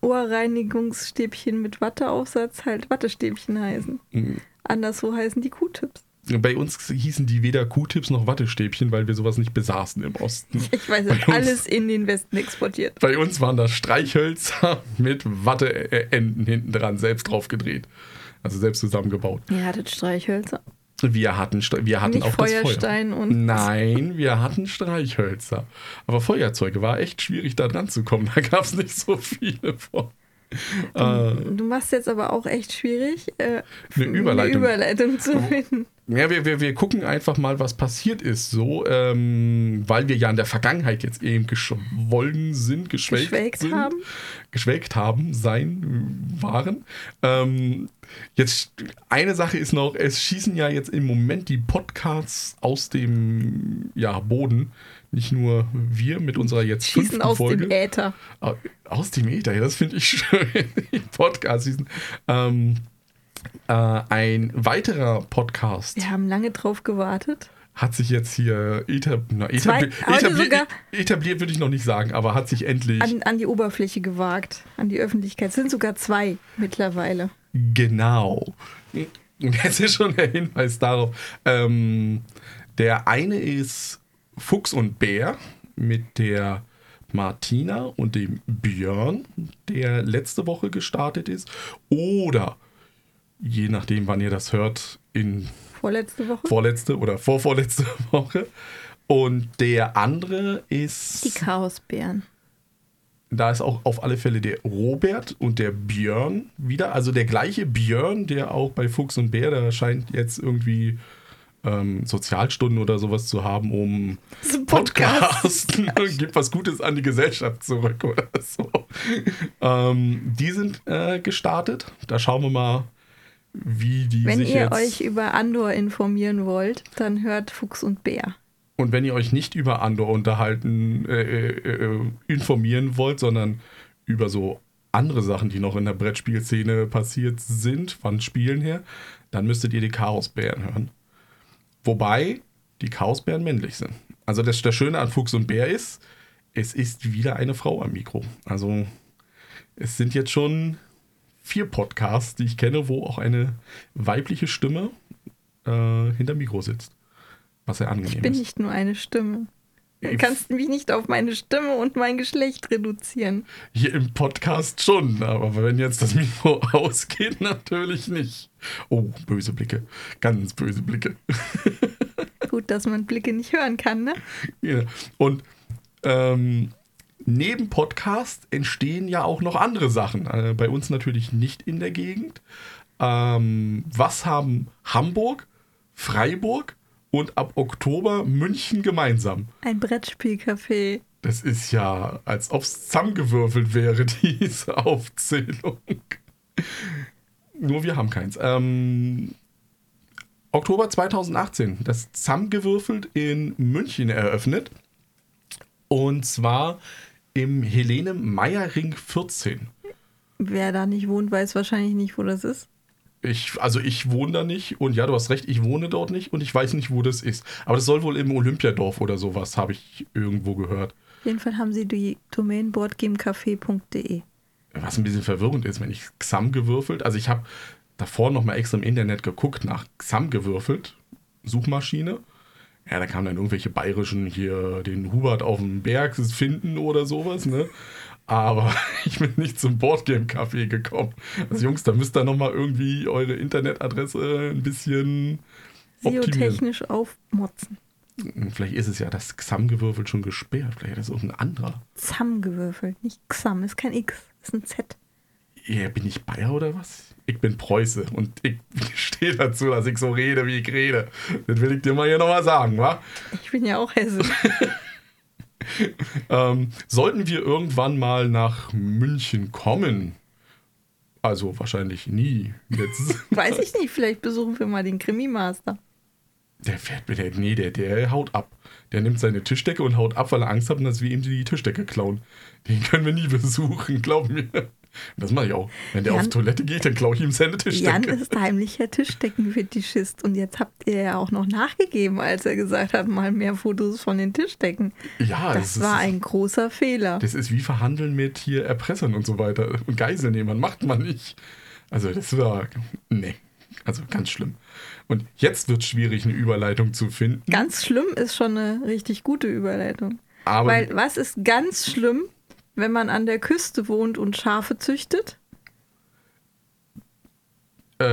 Ohrreinigungsstäbchen mit Watteaufsatz halt Wattestäbchen heißen. Mhm. Anderswo heißen die Q-Tips. Bei uns hießen die weder Q-Tips noch Wattestäbchen, weil wir sowas nicht besaßen im Osten. [laughs] Ich weiß, es alles in den Westen exportiert. Bei uns waren das Streichhölzer [laughs] mit Watteenden hinten dran, selbst draufgedreht. Also selbst zusammengebaut. Ihr hattet Streichhölzer? Wir hatten, wir hatten Nicht auch Feuerstein das Feuer. und. Nein, wir hatten Streichhölzer. Aber Feuerzeuge war echt schwierig, da dran zu kommen. Da gab es nicht so viele von. [laughs] Du, äh, du, machst jetzt aber auch echt schwierig, äh, eine, Überleitung. eine Überleitung zu finden. ja, wir, wir, wir gucken einfach mal, was passiert ist, so, ähm, weil wir ja in der Vergangenheit jetzt eben geschwollen sind, geschwelgt, Geschwelgt sind, haben. geschwelgt haben, sein, waren. Ähm, jetzt, eine Sache ist noch, es schießen ja jetzt im Moment die Podcasts aus dem ja, Boden. Nicht nur wir mit unserer jetzt Schießen aus Folge. dem Äther. Au- Aus dem Äther, ja, das finde ich [laughs] schön. Podcast season. Ähm, äh, ein weiterer Podcast Wir haben lange drauf gewartet. hat sich jetzt hier etab na, Zwei- etabli heute etabliert, sogar- etabliert würde ich noch nicht sagen, aber hat sich endlich An, an die Oberfläche gewagt, an die Öffentlichkeit. Es sind sogar zwei mittlerweile. genau. Und jetzt ist schon der Hinweis darauf. Ähm, der eine ist Fuchs und Bär mit der Martina und dem Björn, der letzte Woche gestartet ist. Oder je nachdem, wann ihr das hört, in Vorletzte Woche. vorletzte oder vorvorletzte [laughs] Woche. Und der andere ist, die Chaosbären. da ist auch auf alle Fälle der Robert und der Björn wieder. Also der gleiche Björn, der auch bei Fuchs und Bär, der scheint jetzt irgendwie ähm, Sozialstunden oder sowas zu haben, um So Podcast. Podcasten [laughs] gibt was Gutes an die Gesellschaft zurück oder so. ähm, die sind äh, gestartet. Da schauen wir mal, wie die Wenn sich ihr jetzt... euch über Andor informieren wollt, dann hört Fuchs und Bär. Und wenn ihr euch nicht über Andor unterhalten, äh, äh, äh, informieren wollt, sondern über so andere Sachen, die noch in der Brettspielszene passiert sind, von Spielen her, dann müsstet ihr die Chaosbären hören. Wobei die Chaosbären männlich sind. Also das, das Schöne an Fuchs und Bär ist, es ist wieder eine Frau am Mikro. Also es sind jetzt schon vier Podcasts, die ich kenne, wo auch eine weibliche Stimme äh, hinter Mikro sitzt. Was sehr angenehm Ich bin ist. nicht nur eine Stimme. Du kannst mich nicht auf meine Stimme und mein Geschlecht reduzieren. Hier im Podcast schon, aber wenn jetzt das Mikro [laughs] ausgeht, natürlich nicht. Oh, böse Blicke. Ganz böse Blicke. [laughs] Gut, dass man Blicke nicht hören kann, ne? Ja. Und ähm, neben Podcast entstehen ja auch noch andere Sachen. Äh, bei uns natürlich nicht in der Gegend. Ähm, was haben Hamburg, Freiburg und ab Oktober München gemeinsam? Ein Brettspielcafé. Das ist ja, als ob es zusammengewürfelt wäre, [laughs] diese Aufzählung. Nur wir haben keins. Ähm, Oktober 2018, das zusammengewürfelt in München eröffnet. Und zwar im Helene Meyer Ring 14. Wer da nicht wohnt, weiß wahrscheinlich nicht, wo das ist. Ich, also ich wohne da nicht und ja, du hast recht, ich wohne dort nicht und ich weiß nicht, wo das ist. Aber das soll wohl im Olympiadorf oder sowas, habe ich irgendwo gehört. Auf jeden Fall haben sie die Domain boardgamecafé.de. was ein bisschen verwirrend ist, wenn ich Xam gewürfelt, also ich habe davor noch mal extra im Internet geguckt nach Xam gewürfelt, Suchmaschine. Ja, da kamen dann irgendwelche bayerischen hier den Hubert auf dem Berg finden oder sowas, ne? Aber [laughs] ich bin nicht zum Boardgame Café gekommen. Also Jungs, da müsst ihr noch mal irgendwie eure Internetadresse ein bisschen optimieren. SEO-technisch aufmotzen. Vielleicht ist es ja das Xam gewürfelt schon gesperrt. Vielleicht ist das irgendein anderer. Zusammengewürfelt, nicht Xam, ist kein X, ist ein Z. Ja, bin ich Bayer oder was? Ich bin Preuße und ich [laughs] stehe dazu, dass ich so rede, wie ich rede. Das will ich dir mal hier nochmal sagen, wa? Ich bin ja auch Hesse. [laughs] [laughs] Ähm, sollten wir irgendwann mal nach München kommen, also wahrscheinlich nie, jetzt, [laughs] Weiß ich nicht, vielleicht besuchen wir mal den Krimi-Master. der fährt mit der, nee, der, der haut ab. Der nimmt seine Tischdecke und haut ab, weil er Angst hat, dass wir ihm die Tischdecke klauen. Den können wir nie [laughs] besuchen, glaub mir. Das mache ich auch. Wenn der Jan- auf Toilette geht, dann klaue ich ihm seine Jan Tischdecke. ist heimlicher Tischdeckenfetischist und jetzt habt ihr ja auch noch nachgegeben, als er gesagt hat, mal mehr Fotos von den Tischdecken. ja, Das ist, war ein großer Fehler. Das ist wie Verhandeln mit hier Erpressern und so weiter. Und Geiselnehmern macht man nicht. Also das war. Nee. Also ganz schlimm. Und jetzt wird es schwierig, eine Überleitung zu finden. Ganz schlimm ist schon eine richtig gute Überleitung. Aber Weil was ist ganz schlimm, wenn man an der Küste wohnt und Schafe züchtet? äh,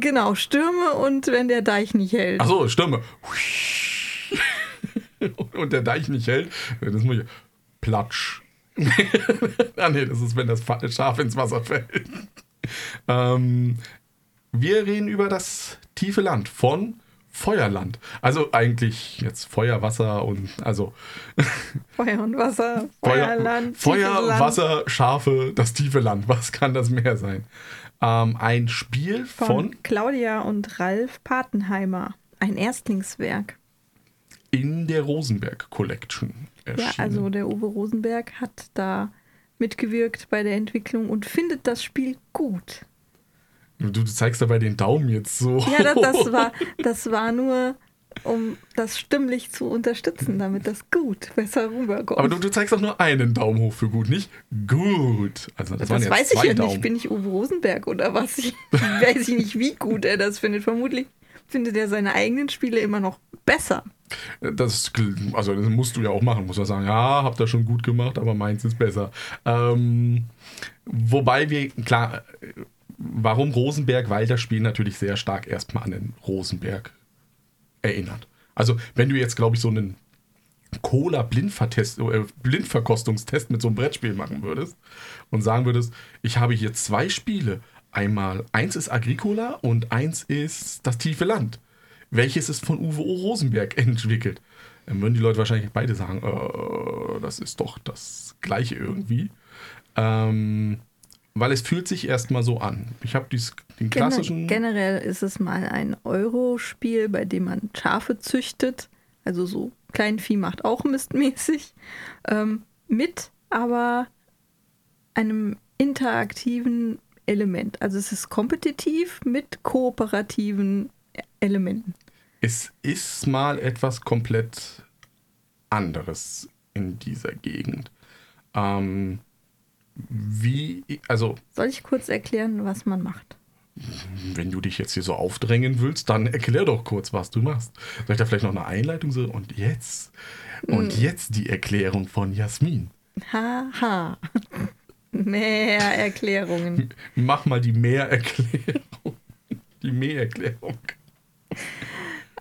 Genau, Stürme und wenn der Deich nicht hält. achso, Stürme. [laughs] Und der Deich nicht hält. Das muss ich. Platsch. [laughs] ah nee, das ist, wenn das Schaf ins Wasser fällt. [laughs] ähm, Wir reden über das tiefe Land von Feuerland. Also eigentlich jetzt Feuer, Wasser und also [laughs] Feuer und Wasser, Feuer, Feuerland, Feuer Land. Wasser, Schafe, das tiefe Land. Was kann das mehr sein? Ähm, ein Spiel von, von Claudia und Ralf Patenheimer. Ein Erstlingswerk. in der Rosenberg Collection Ja, erschienen. also der Uwe Rosenberg hat da mitgewirkt bei der Entwicklung und findet das Spiel gut. Du, zeigst dabei den Daumen jetzt so. Ja, das, das, [laughs] war, das war nur, um das stimmlich zu unterstützen, damit das gut besser rüberkommt. Aber du, du zeigst auch nur einen Daumen hoch für gut, nicht gut. Also das, waren das jetzt weiß ich ja Daumen. nicht. Bin ich Uwe Rosenberg oder was? Ich [laughs] weiß ich nicht, wie gut er das findet. Vermutlich findet er seine eigenen Spiele immer noch besser. Das, also das musst du ja auch machen, muss er sagen, ja, habt ihr schon gut gemacht, aber meins ist besser. Ähm, wobei wir, klar, warum Rosenberg? Weil das Spiel natürlich sehr stark erstmal an den Rosenberg erinnert. Also wenn du jetzt, glaube ich, so einen Cola-Blindvertest, äh, mit so einem Brettspiel machen würdest und sagen würdest, ich habe hier zwei Spiele. Einmal, eins ist Agricola und eins ist das tiefe Land. Welches ist von Uwe O. Rosenberg [laughs] entwickelt? Dann würden die Leute wahrscheinlich beide sagen, äh, das ist doch das gleiche irgendwie. Ähm, weil es fühlt sich erstmal so an. Ich habe den klassischen. Gener generell ist es mal ein Euro-Spiel, bei dem man Schafe züchtet. Also so Kleinvieh macht auch mistmäßig. Ähm, mit aber einem interaktiven Element. Also es ist kompetitiv mit kooperativen Elementen. Es ist mal etwas komplett anderes in dieser Gegend. Ähm, wie, also, Soll ich kurz erklären, was man macht? wenn du dich jetzt hier so aufdrängen willst, dann erklär doch kurz, was du machst. Soll ich da vielleicht noch eine Einleitung so? Und jetzt, und jetzt die Erklärung von Jasmin. Haha. Mehr Erklärungen. Mach mal die Mehrerklärung. Die Mehrerklärung.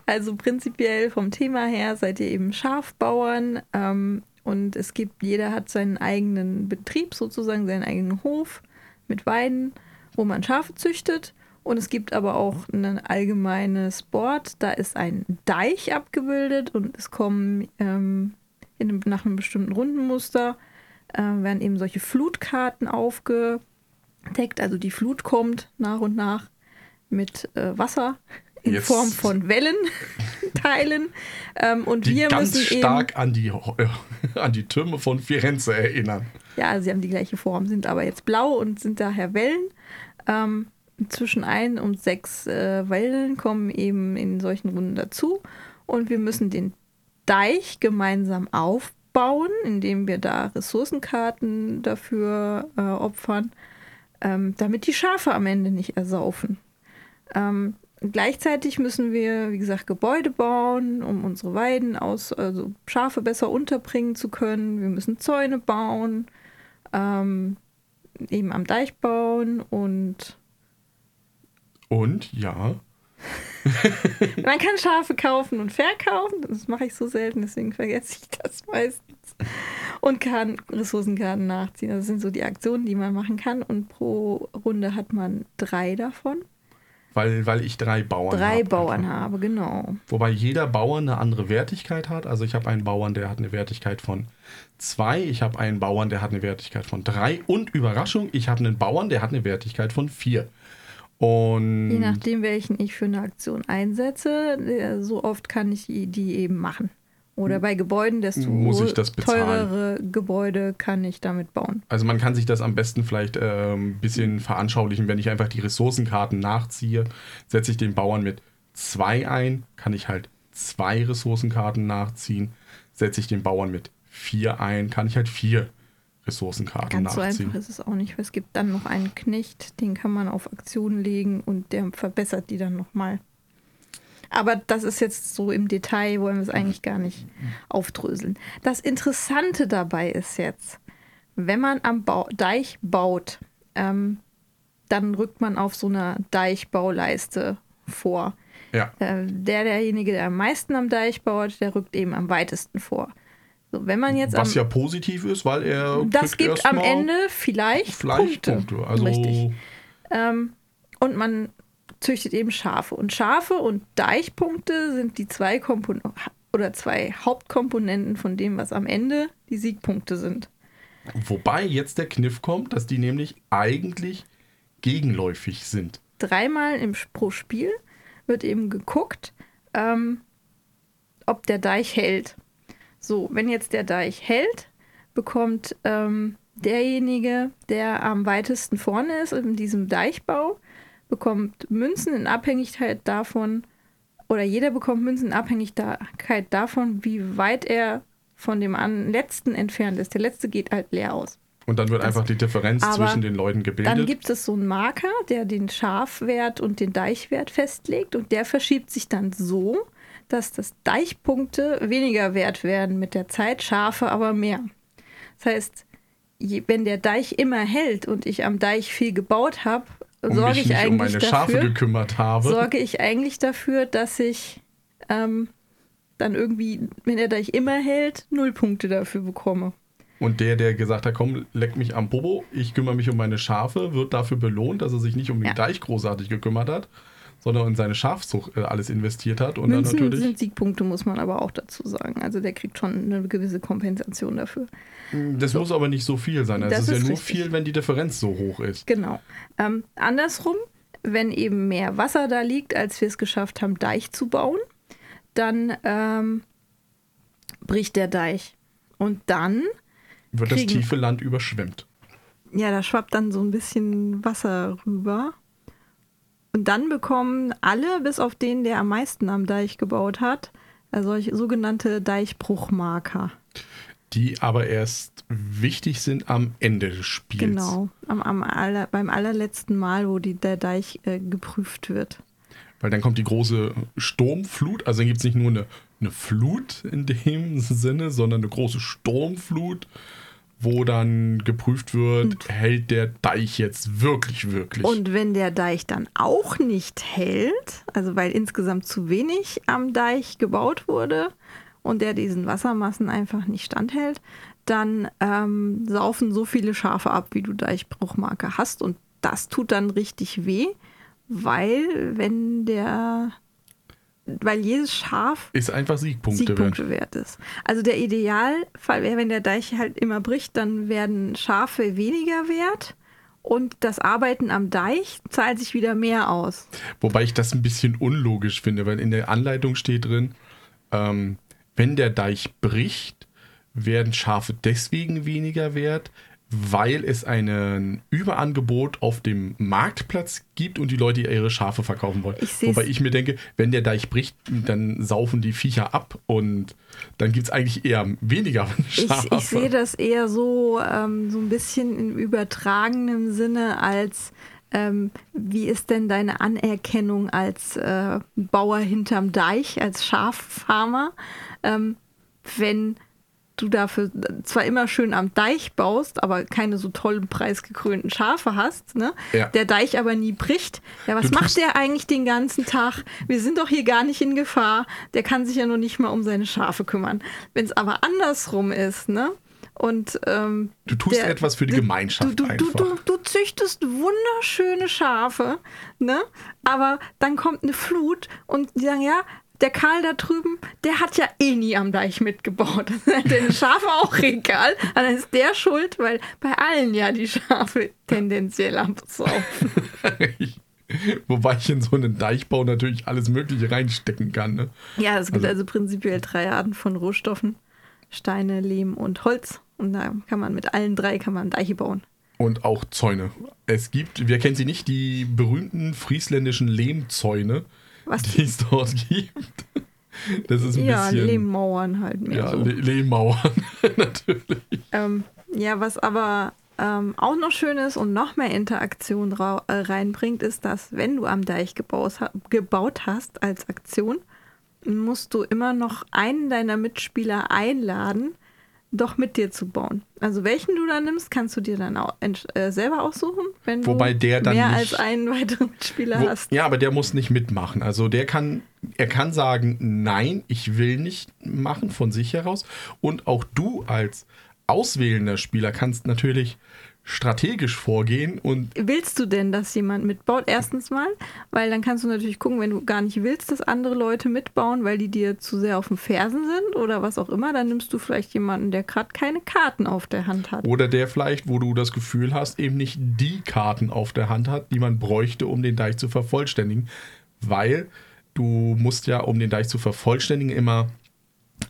Also prinzipiell vom Thema her seid ihr eben Schafbauern ähm, und es gibt, jeder hat seinen eigenen Betrieb sozusagen, seinen eigenen Hof mit Weiden, wo man Schafe züchtet. Und es gibt aber auch ein allgemeines Board, da ist ein Deich abgebildet und es kommen ähm, in nach einem bestimmten Rundenmuster, äh, werden eben solche Flutkarten aufgedeckt. Also die Flut kommt nach und nach mit äh, Wasser in Jetzt- Form von Wellenteilen. [laughs] ähm, und Die wir ganz müssen eben. stark an die, [laughs] an die Türme von Firenze erinnern. Ja, also sie haben die gleiche Form, sind aber jetzt blau und sind daher Wellen. Ähm, zwischen ein und sechs äh, Wellen kommen eben in solchen Runden dazu. Und wir müssen den Deich gemeinsam aufbauen, indem wir da Ressourcenkarten dafür äh, opfern, ähm, damit die Schafe am Ende nicht ersaufen. Ähm, gleichzeitig müssen wir, wie gesagt, Gebäude bauen, um unsere Weiden aus, also Schafe besser unterbringen zu können. Wir müssen Zäune bauen, ähm, eben am Deich bauen und Und ja, [laughs] man kann Schafe kaufen und verkaufen. Das mache ich so selten, deswegen vergesse ich das meistens. Und kann Ressourcenkarten nachziehen. Das sind so die Aktionen, die man machen kann. Und pro Runde hat man drei davon. Weil, weil ich drei Bauern Drei habe Bauern einfach. habe, genau. Wobei jeder Bauer eine andere Wertigkeit hat. Also ich habe einen Bauern, der hat eine Wertigkeit von zwei. Ich habe einen Bauern, der hat eine Wertigkeit von drei. Und Überraschung, ich habe einen Bauern, der hat eine Wertigkeit von vier. Und Je nachdem, welchen ich für eine Aktion einsetze, äh, so oft kann ich die eben machen. Oder bei Gebäuden, desto teurere Gebäude kann ich damit bauen. also man kann sich das am besten vielleicht äh, ein bisschen veranschaulichen, wenn ich einfach die Ressourcenkarten nachziehe, setze ich den Bauern mit zwei ein, kann ich halt zwei Ressourcenkarten nachziehen. Setze ich den Bauern mit vier ein, kann ich halt vier Ressourcenkarten Ganz so nachziehen. einfach ist es auch nicht, weil es gibt dann noch einen Knecht, den kann man auf Aktionen legen und der verbessert die dann nochmal. Aber das ist jetzt so im Detail, wollen wir es eigentlich gar nicht aufdröseln. Das Interessante dabei ist jetzt, wenn man am Bau Deich baut, ähm, dann rückt man auf so einer Deichbauleiste vor. Ja. Äh, der, derjenige, der am meisten am Deich baut, der rückt eben am weitesten vor. So, wenn man jetzt Was am, ja positiv ist, weil er. das gibt am Ende vielleicht, vielleicht Punkte. Punkte. Also Richtig. Ähm, und man züchtet eben Schafe. Und Schafe und Deichpunkte sind die zwei Kompon oder zwei Hauptkomponenten von dem, was am Ende die Siegpunkte sind. Wobei jetzt der Kniff kommt, dass die nämlich eigentlich gegenläufig sind. Dreimal im, pro Spiel wird eben geguckt, ähm, ob der Deich hält. So, wenn jetzt der Deich hält, bekommt ähm, derjenige, der am weitesten vorne ist in diesem Deichbau, bekommt Münzen in Abhängigkeit davon, oder jeder bekommt Münzen in Abhängigkeit davon, wie weit er von dem letzten entfernt ist. Der letzte geht halt leer aus. Und dann wird das, einfach die Differenz zwischen den Leuten gebildet. Dann gibt es so einen Marker, der den Schafwert und den Deichwert festlegt und der verschiebt sich dann so, dass das Deichpunkte weniger wert werden mit der Zeit, Schafe aber mehr. Das heißt, wenn der Deich immer hält und ich am Deich viel gebaut habe, sorge ich eigentlich um meine Schafe dafür, gekümmert habe. sorge ich eigentlich dafür, dass ich ähm, dann irgendwie, wenn der Deich immer hält, null Punkte dafür bekomme. Und der, der gesagt hat, komm, leck mich am Bobo, ich kümmere mich um meine Schafe, wird dafür belohnt, dass er sich nicht um den ja. Deich großartig gekümmert hat, sondern in seine Schafzucht äh, alles investiert hat. Und Münzen dann natürlich sind Siegpunkte, muss man aber auch dazu sagen. Also der kriegt schon eine gewisse Kompensation dafür. Hm, das so. muss aber nicht so viel sein. Also es ist, ist ja nur richtig. viel, wenn die Differenz so hoch ist. Genau. Ähm, andersrum, wenn eben mehr Wasser da liegt, als wir es geschafft haben, Deich zu bauen, dann ähm, bricht der Deich. Und dann wird das tiefe Land überschwemmt. Ja, da schwappt dann so ein bisschen Wasser rüber. Und dann bekommen alle, bis auf den, der am meisten am Deich gebaut hat, äh, solche sogenannte Deichbruchmarker. Die aber erst wichtig sind am Ende des Spiels. Genau, am, am aller, beim allerletzten Mal, wo die, der Deich äh, geprüft wird. Weil dann kommt die große Sturmflut. Also dann gibt es nicht nur eine, eine Flut in dem [laughs] Sinne, sondern eine große Sturmflut wo dann geprüft wird, und hält der Deich jetzt wirklich, wirklich. Und wenn der Deich dann auch nicht hält, also weil insgesamt zu wenig am Deich gebaut wurde und der diesen Wassermassen einfach nicht standhält, dann ähm, saufen so viele Schafe ab, wie du Deichbruchmarke hast. Und das tut dann richtig weh, weil wenn der weil jedes Schaf ist einfach Siegpunkte, Siegpunkte wert. ist. Also der Idealfall wäre, wenn der Deich halt immer bricht, dann werden Schafe weniger wert und das Arbeiten am Deich zahlt sich wieder mehr aus. Wobei ich das ein bisschen unlogisch finde, weil in der Anleitung steht drin, ähm, wenn der Deich bricht, werden Schafe deswegen weniger wert, weil es ein Überangebot auf dem Marktplatz gibt und die Leute ihre Schafe verkaufen wollen. Ich Wobei ich mir denke, wenn der Deich bricht, dann saufen die Viecher ab und dann gibt es eigentlich eher weniger Schafe. Ich, ich sehe das eher so, ähm, so ein bisschen im übertragenen Sinne als ähm, wie ist denn deine Anerkennung als äh, Bauer hinterm Deich, als Schaffarmer, ähm, wenn du dafür zwar immer schön am Deich baust, aber keine so tollen preisgekrönten Schafe hast, ne? Ja. Der Deich aber nie bricht. Ja, was macht der eigentlich den ganzen Tag? Wir sind doch hier gar nicht in Gefahr. Der kann sich ja noch nicht mal um seine Schafe kümmern. Wenn es aber andersrum ist, ne? Und ähm, du tust der, etwas für die Gemeinschaft. Du, du, du, du, du züchtest wunderschöne Schafe, ne? Aber dann kommt eine Flut und die sagen, ja, der Karl da drüben, der hat ja eh nie am Deich mitgebaut. [laughs] Den Schafe auch egal. Dann ist der schuld, weil bei allen ja die Schafe tendenziell absaufen. [laughs] Wobei ich in so einen Deichbau natürlich alles Mögliche reinstecken kann. Ne? Ja, es gibt also, also prinzipiell drei Arten von Rohstoffen: Steine, Lehm und Holz. Und da kann man mit allen drei kann man Deiche bauen. Und auch Zäune. Es gibt, wer kennt sie nicht, die berühmten friesländischen Lehmzäune was die es dort gibt. Das ist ein ja, bisschen. Ja, Lehmmauern halt mehr. Ja, so. Lehmmauern, [laughs] natürlich. Ähm, ja, was aber ähm, auch noch schön ist und noch mehr Interaktion äh, reinbringt, ist, dass wenn du am Deich gebaut, gebaut hast als Aktion, musst du immer noch einen deiner Mitspieler einladen, doch mit dir zu bauen. Also welchen du da nimmst, kannst du dir dann auch äh, selber aussuchen, wenn Wobei du der dann mehr nicht, als einen weiteren [laughs] Spieler wo, hast. Ja, aber der muss nicht mitmachen. Also der kann, er kann sagen, nein, ich will nicht machen von sich heraus. Und auch du als auswählender Spieler kannst natürlich strategisch vorgehen und Willst du denn, dass jemand mitbaut? Erstens mal, weil dann kannst du natürlich gucken, wenn du gar nicht willst, dass andere Leute mitbauen, weil die dir zu sehr auf den Fersen sind oder was auch immer, dann nimmst du vielleicht jemanden, der gerade keine Karten auf der Hand hat. oder der vielleicht, wo du das Gefühl hast, eben nicht die Karten auf der Hand hat, die man bräuchte, um den Deich zu vervollständigen, weil du musst ja, um den Deich zu vervollständigen, immer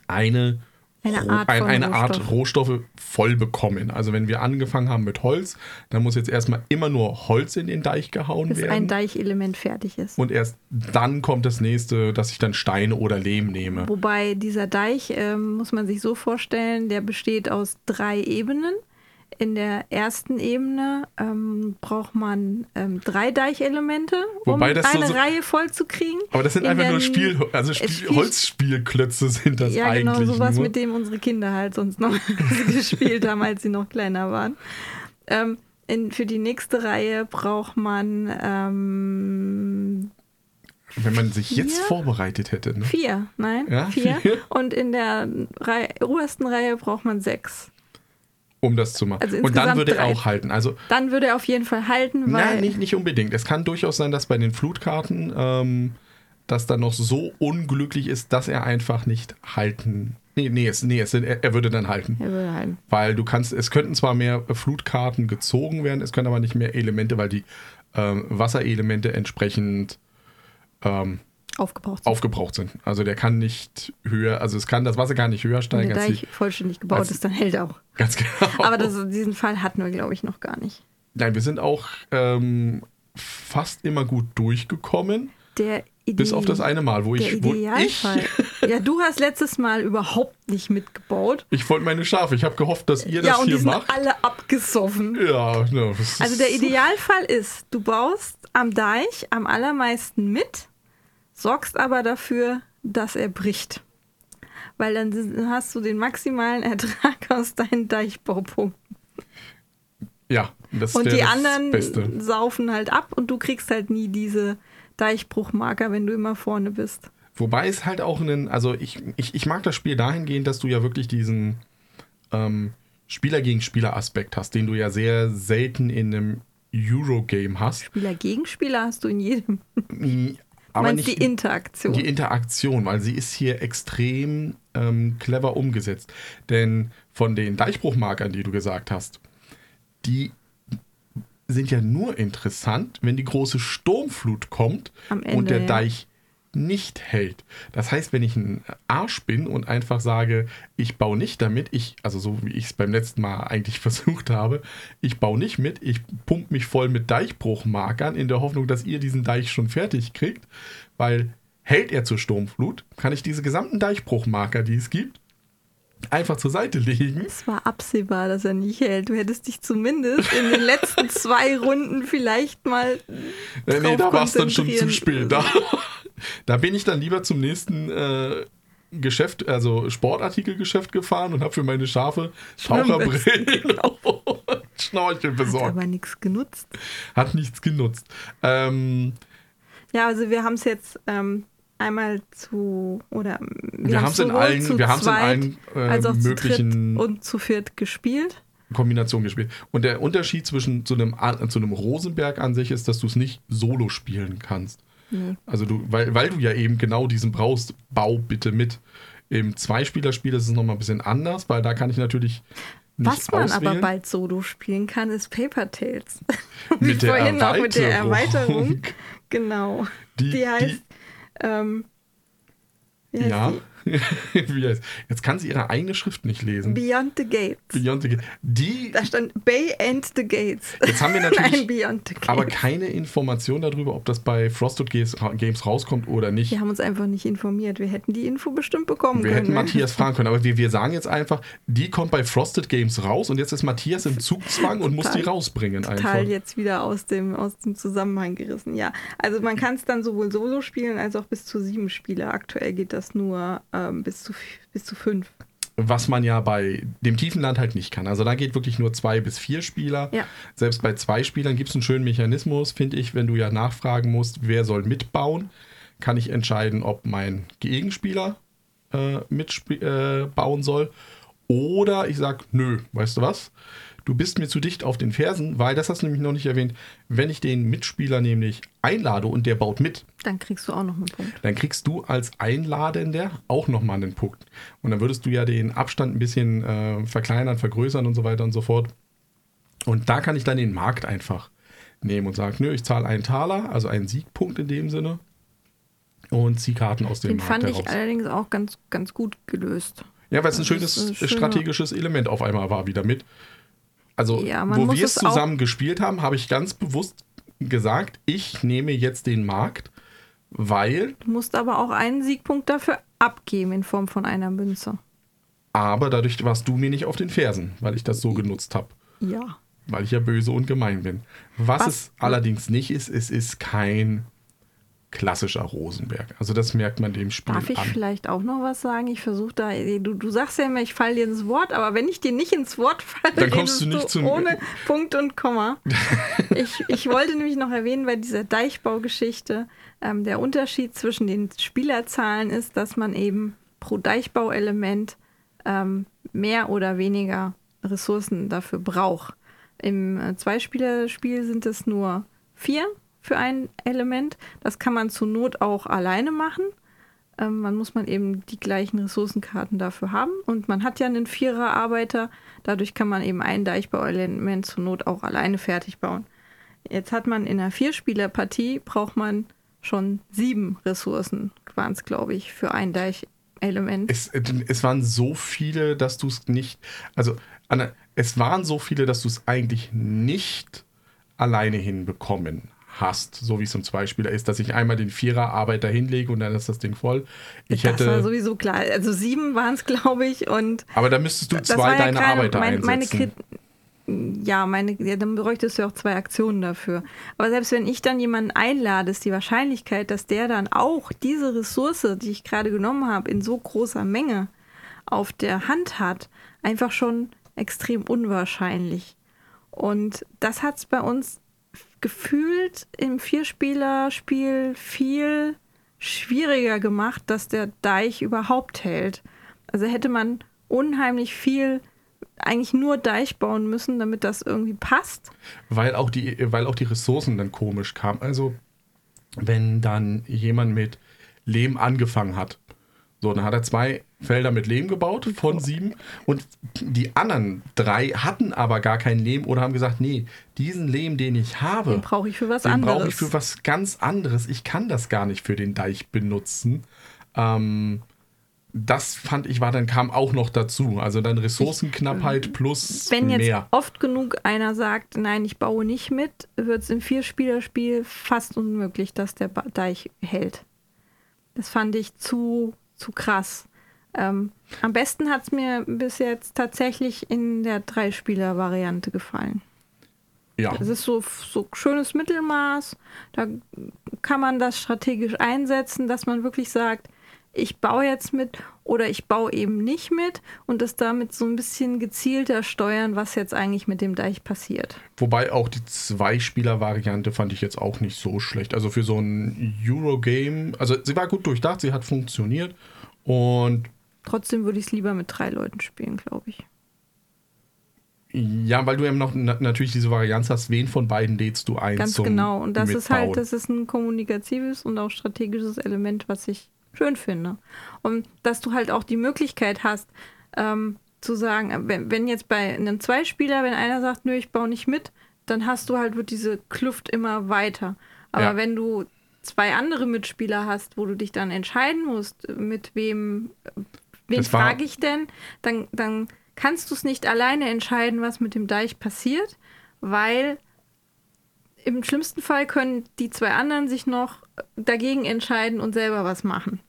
eine Eine Art ein, eine Art Rohstoff. Rohstoffe voll bekommen. Also wenn wir angefangen haben mit Holz, dann muss jetzt erstmal immer nur Holz in den Deich gehauen Bis werden. ein Deichelement fertig ist. und erst dann kommt das nächste, dass ich dann Steine oder Lehm nehme. Wobei dieser Deich, ähm, muss man sich so vorstellen, der besteht aus drei Ebenen. In der ersten Ebene ähm, braucht man ähm, drei Deichelemente, um Wobei das so- eine so- Reihe voll zu kriegen. Aber das sind In einfach nur Spiel, also Spiel, spielt- Holzspielklötze sind das ja, eigentlich genau, sowas, nur. mit dem unsere Kinder halt sonst noch [laughs] gespielt haben, als sie noch kleiner waren. Ähm, in, für die nächste Reihe braucht man ähm, Wenn man sich jetzt Vier? vorbereitet hätte. Ne? vier, nein, Ja, vier. vier. Und in der Reihe, obersten Reihe braucht man sechs. Um das zu machen. Also und dann würde er drei. auch halten. Also, Dann würde er auf jeden Fall halten, weil nein, nicht, nicht unbedingt. Es kann durchaus sein, dass bei den Flutkarten ähm, das dann noch so unglücklich ist, dass er einfach nicht halten. Nee, nee, es, nee es, er, er würde dann halten. er würde halten. Weil du kannst, es könnten zwar mehr Flutkarten gezogen werden, es können aber nicht mehr Elemente, weil die ähm, Wasserelemente entsprechend ähm, Aufgebraucht. aufgebraucht sind. Also der kann nicht höher, also es kann das Wasser gar nicht höher Wenn steigen der als Deich die, vollständig gebaut als- ist, dann hält er auch. ganz genau. Aber das, diesen Fall hatten wir, glaube ich, noch gar nicht. Nein, wir sind auch ähm, fast immer gut durchgekommen, Der Ide bis auf das eine Mal, wo der ich, wo ich, Idealfall. [laughs] ja, du hast letztes Mal überhaupt nicht mitgebaut. ich wollte meine Schafe, ich habe gehofft, dass ihr ja, das und die hier sind macht. alle abgesoffen. Ja, ne, Also der Idealfall ist, du baust am Deich am allermeisten mit, sorgst aber dafür, dass er bricht. Weil dann hast du den maximalen Ertrag [laughs] aus deinen Deichbaupunkten. Ja, das Und wäre die das anderen Beste. saufen halt ab und du kriegst halt nie diese Deichbruchmarker, wenn du immer vorne bist. Wobei es halt auch einen, also ich, ich, ich mag das Spiel dahingehend, dass du ja wirklich diesen ähm, Spieler gegen Spieler Aspekt hast, den du ja sehr selten in einem Eurogame hast. Spieler gegen Spieler hast du in jedem. Aber Meinst nicht die Interaktion. Die Interaktion, weil sie ist hier extrem ähm, clever umgesetzt. Denn von den Deichbruchmarkern, die du gesagt hast, die sind ja nur interessant, wenn die große Sturmflut kommt Ende, und der ja. Deich nicht hält. Das heißt, wenn ich ein Arsch bin und einfach sage, ich baue nicht damit, ich, also so wie ich es beim letzten Mal eigentlich [laughs] versucht habe, ich baue nicht mit, ich pump mich voll mit Deichbruchmarkern in der Hoffnung, dass ihr diesen Deich schon fertig kriegt, weil hält er zur Sturmflut, kann ich diese gesamten Deichbruchmarker, die es gibt, einfach zur Seite legen. Es war absehbar, dass er nicht hält. Du hättest dich zumindest in den letzten [laughs] zwei Runden vielleicht mal. Äh, nee, da drauf war es dann schon zu spät. Da, [laughs] [laughs] da bin ich dann lieber zum nächsten äh, Geschäft, also Sportartikelgeschäft gefahren und habe für meine Schafe Taucherbrillen [laughs] [laughs] und Schnorchel Hat besorgt. aber nichts genutzt. Hat nichts genutzt. Ähm, Ja, also wir haben es jetzt ähm, einmal zu oder Wir haben's in sowohl allen- zu wir in zweit allen, äh, als auch möglichen- zu und zu viert gespielt. Kombination gespielt. Und der Unterschied zwischen zu einem, zu einem Rosenberg an sich ist, dass du es nicht solo spielen kannst. Also du, weil, weil du ja eben genau diesen brauchst, bau bitte mit. Im Zweispielerspiel ist es nochmal ein bisschen anders, weil da kann ich natürlich Was man aber auswählen. bald solo spielen kann, ist Paper Tales. [laughs] Mit der vorhin auch mit der Erweiterung. Genau. Die- Die, die- heißt. ähm, wie heißt Ja. die? [laughs] Jetzt kann sie ihre eigene Schrift nicht lesen. Beyond the Gates. Beyond the Gate. Die, Da stand Bay and the Gates. jetzt haben wir natürlich [laughs] Nein, Gates. aber keine Information darüber, ob das bei Frosted Games, rauskommt oder nicht. wir haben uns einfach nicht informiert. Wir hätten die Info bestimmt bekommen Wir können. hätten Matthias fragen können, aber wir, wir sagen jetzt einfach, die kommt bei Frosted Games raus und jetzt ist Matthias im Zugzwang und muss die Total- rausbringen einfach. Total jetzt wieder aus dem, aus dem Zusammenhang gerissen. Ja, also man kann es dann sowohl solo spielen als auch bis zu sieben Spieler. Aktuell geht das nur ähm, bis, zu, bis zu fünf. Was man ja bei dem Tiefenland halt nicht kann. Also da geht wirklich nur zwei bis vier Spieler. Ja. Selbst bei zwei Spielern gibt es einen schönen Mechanismus, finde ich, wenn du ja nachfragen musst, wer soll mitbauen, kann ich entscheiden, ob mein Gegenspieler äh, mitbauen äh, soll. Oder ich sage, nö, weißt du was? Du bist mir zu dicht auf den Fersen, weil, das hast du nämlich noch nicht erwähnt, wenn ich den Mitspieler nämlich einlade und der baut mit, Dann kriegst du auch noch einen Punkt. dann kriegst du als Einladender auch nochmal einen Punkt. Und dann würdest du ja den Abstand ein bisschen äh, verkleinern, vergrößern und so weiter und so fort. Und da kann ich dann den Markt einfach nehmen und sagen, nö, ich zahle einen Taler, also einen Siegpunkt in dem Sinne und ziehe Karten aus dem Den Markt fand ich heraus. allerdings auch ganz, ganz gut gelöst. Ja, weil es ein schönes schöner- strategisches Element auf einmal war wieder mit. Also, Ja, wo wir es zusammen gespielt haben, habe ich ganz bewusst gesagt, ich nehme jetzt den Markt, weil, Du musst aber auch einen Siegpunkt dafür abgeben in Form von einer Münze. aber dadurch warst du mir nicht auf den Fersen, weil ich das so genutzt habe. Ja. Weil ich ja böse und gemein bin. Was, Was? es allerdings nicht ist, es ist kein klassischer Rosenberg. Also das merkt man dem Spiel Darf ich an. vielleicht auch noch was sagen? Ich versuche da, du, du sagst ja immer, ich falle dir ins Wort, aber wenn ich dir nicht ins Wort falle, Dann kommst du nicht zum- ohne [laughs] Punkt und Komma. ich, ich wollte nämlich noch erwähnen, bei dieser Deichbaugeschichte, ähm, der Unterschied zwischen den Spielerzahlen ist, dass man eben pro Deichbauelement ähm, mehr oder weniger Ressourcen dafür braucht. Im äh, Zweispielerspiel sind es nur vier für ein Element. Das kann man zur Not auch alleine machen. Ähm, man muss man eben die gleichen Ressourcenkarten dafür haben. Und man hat ja einen Vierer-Arbeiter. Dadurch kann man eben ein Deichbauelement zur Not auch alleine fertig bauen. Jetzt hat man in einer Vierspielerpartie braucht man schon sieben Ressourcen, waren es, glaube ich, für ein Deichelement. Es, es waren so viele, dass du es nicht. Also, Anna, es waren so viele, dass du es eigentlich nicht alleine hinbekommen hast, so wie es im Zweispieler ist, dass ich einmal den Vierer-Arbeiter hinlege und dann ist das Ding voll. Ich das war hätte. sowieso klar. Also sieben waren es, glaube ich. Und Aber da müsstest du zwei war ja deine Arbeiter mein, meine einsetzen. Krit ja, meine, ja, dann bräuchtest du auch zwei Aktionen dafür. Aber selbst wenn ich dann jemanden einlade, ist die Wahrscheinlichkeit, dass der dann auch diese Ressource, die ich gerade genommen habe, in so großer Menge auf der Hand hat, einfach schon extrem unwahrscheinlich. Und das hat es bei uns gefühlt im Vierspieler-Spiel viel schwieriger gemacht, dass der Deich überhaupt hält. Also hätte man unheimlich viel eigentlich nur Deich bauen müssen, damit das irgendwie passt. Weil auch die, weil auch die Ressourcen dann komisch kamen. Also, wenn dann jemand mit Lehm angefangen hat, so, dann hat er zwei Felder mit Lehm gebaut von sieben und die anderen drei hatten aber gar kein Lehm oder haben gesagt, nee, diesen Lehm, den ich habe, Den brauche ich für was den anderes. brauche ich für was ganz anderes. Ich kann das gar nicht für den Deich benutzen. Ähm, das fand ich war dann kam auch noch dazu. Also dann Ressourcenknappheit plus Wenn jetzt mehr. oft genug einer sagt, nein, ich baue nicht mit, wird es im Vierspielerspiel fast unmöglich, dass der Deich hält. Das fand ich zu, zu krass. Ähm, am besten hat es mir bis jetzt tatsächlich in der Dreispieler-Variante gefallen. Ja. Das ist so, so schönes Mittelmaß. Da kann man das strategisch einsetzen, dass man wirklich sagt, ich baue jetzt mit oder ich baue eben nicht mit und das damit so ein bisschen gezielter steuern, was jetzt eigentlich mit dem Deich passiert. Wobei auch die Zwei-Spieler-Variante fand ich jetzt auch nicht so schlecht. Also für so ein Eurogame, also sie war gut durchdacht, sie hat funktioniert und Trotzdem würde ich es lieber mit drei Leuten spielen, glaube ich. ja, weil du eben noch na natürlich diese Varianz hast, wen von beiden lädst du ein Ganz genau. Und das ist halt, Mitbauen. das ist ein kommunikatives und auch strategisches Element, was ich schön finde. Und dass du halt auch die Möglichkeit hast, ähm, zu sagen, äh, wenn, wenn jetzt bei einem Zweispieler, wenn einer sagt, nö, ich baue nicht mit, dann hast du halt wird diese Kluft immer weiter. Aber Ja. wenn du zwei andere Mitspieler hast, wo du dich dann entscheiden musst, mit wem, wen frage ich denn, dann, dann kannst du es nicht alleine entscheiden, was mit dem Deich passiert, weil im schlimmsten Fall können die zwei anderen sich noch dagegen entscheiden und selber was machen.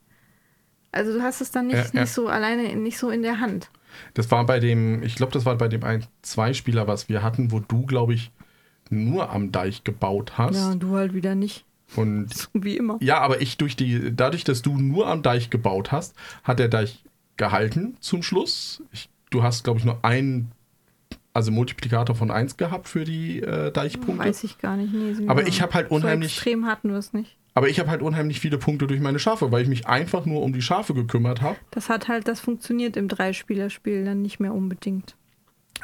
Also du hast es dann nicht, Ja, ja. nicht so alleine, nicht so in der Hand. Das war bei dem, ich glaube, das war bei dem ein Zwei-Spieler, was wir hatten, wo du, glaube ich, nur am Deich gebaut hast. Ja, und du halt wieder nicht. Und [laughs] Wie immer. ja, aber ich durch die, dadurch, dass du nur am Deich gebaut hast, hat der Deich gehalten zum Schluss. Ich, du hast, glaube ich, nur einen, also Multiplikator von 1 gehabt für die äh, Deichpunkte. Weiß ich gar nicht. Nee, Aber ich hab halt So unheimlich- extrem hatten wir es nicht. Aber ich habe halt unheimlich viele Punkte durch meine Schafe, weil ich mich einfach nur um die Schafe gekümmert habe. Das hat halt, das funktioniert im Dreispielerspiel dann nicht mehr unbedingt.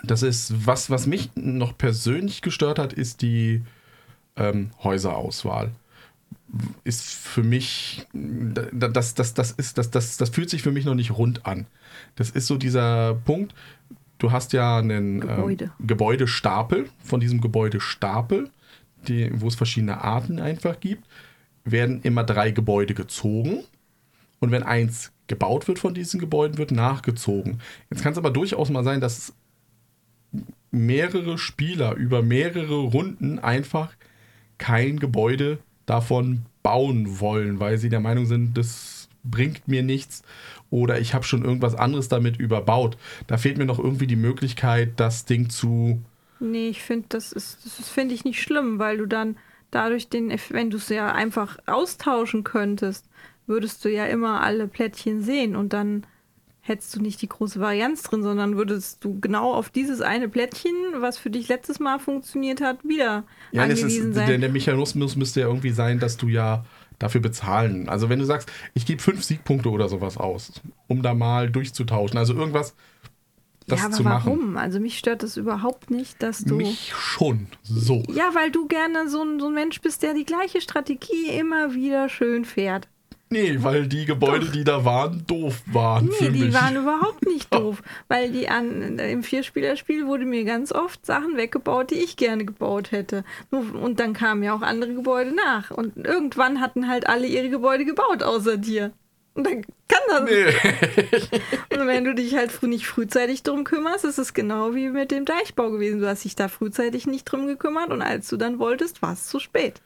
Das ist, was, was mich noch persönlich gestört hat, ist die ähm, Häuserauswahl. Ist für mich, das, das, das, ist, das, das, das fühlt sich für mich noch nicht rund an. Das ist so dieser Punkt, du hast ja einen Gebäude. Ähm, Gebäudestapel. Von diesem Gebäudestapel, die, wo es verschiedene Arten einfach gibt, werden immer drei Gebäude gezogen. Und wenn eins gebaut wird von diesen Gebäuden, wird nachgezogen. Jetzt kann es aber durchaus mal sein, dass mehrere Spieler über mehrere Runden einfach kein Gebäude davon bauen wollen, weil sie der Meinung sind, das bringt mir nichts oder ich habe schon irgendwas anderes damit überbaut. Da fehlt mir noch irgendwie die Möglichkeit, das Ding zu. Nee, ich finde, das ist, das finde ich nicht schlimm, weil du dann dadurch den, wenn du es ja einfach austauschen könntest, würdest du ja immer alle Plättchen sehen und dann hättest du nicht die große Varianz drin, sondern würdest du genau auf dieses eine Plättchen, was für dich letztes Mal funktioniert hat, wieder ja, angewiesen ist, sein. Der, der Mechanismus müsste ja irgendwie sein, dass du ja dafür bezahlen. Also wenn du sagst, ich gebe fünf Siegpunkte oder sowas aus, um da mal durchzutauschen. Also irgendwas, das ja, aber zu machen. warum? Also mich stört das überhaupt nicht, dass du. Mich schon. So. Ja, weil du gerne so ein, so ein Mensch bist, der die gleiche Strategie immer wieder schön fährt. Nee, weil die Gebäude, Doch. die da waren, doof waren. Nee, die mich. waren überhaupt nicht [laughs] doof. Weil die an, im Vierspielerspiel wurde mir ganz oft Sachen weggebaut, die ich gerne gebaut hätte. Und dann kamen ja auch andere Gebäude nach. Und irgendwann hatten halt alle ihre Gebäude gebaut, außer dir. Und dann kann das. Nee. [laughs] Und wenn du dich halt früh nicht frühzeitig drum kümmerst, ist es genau wie mit dem Deichbau gewesen. Du hast dich da frühzeitig nicht drum gekümmert und als du dann wolltest, war es zu spät.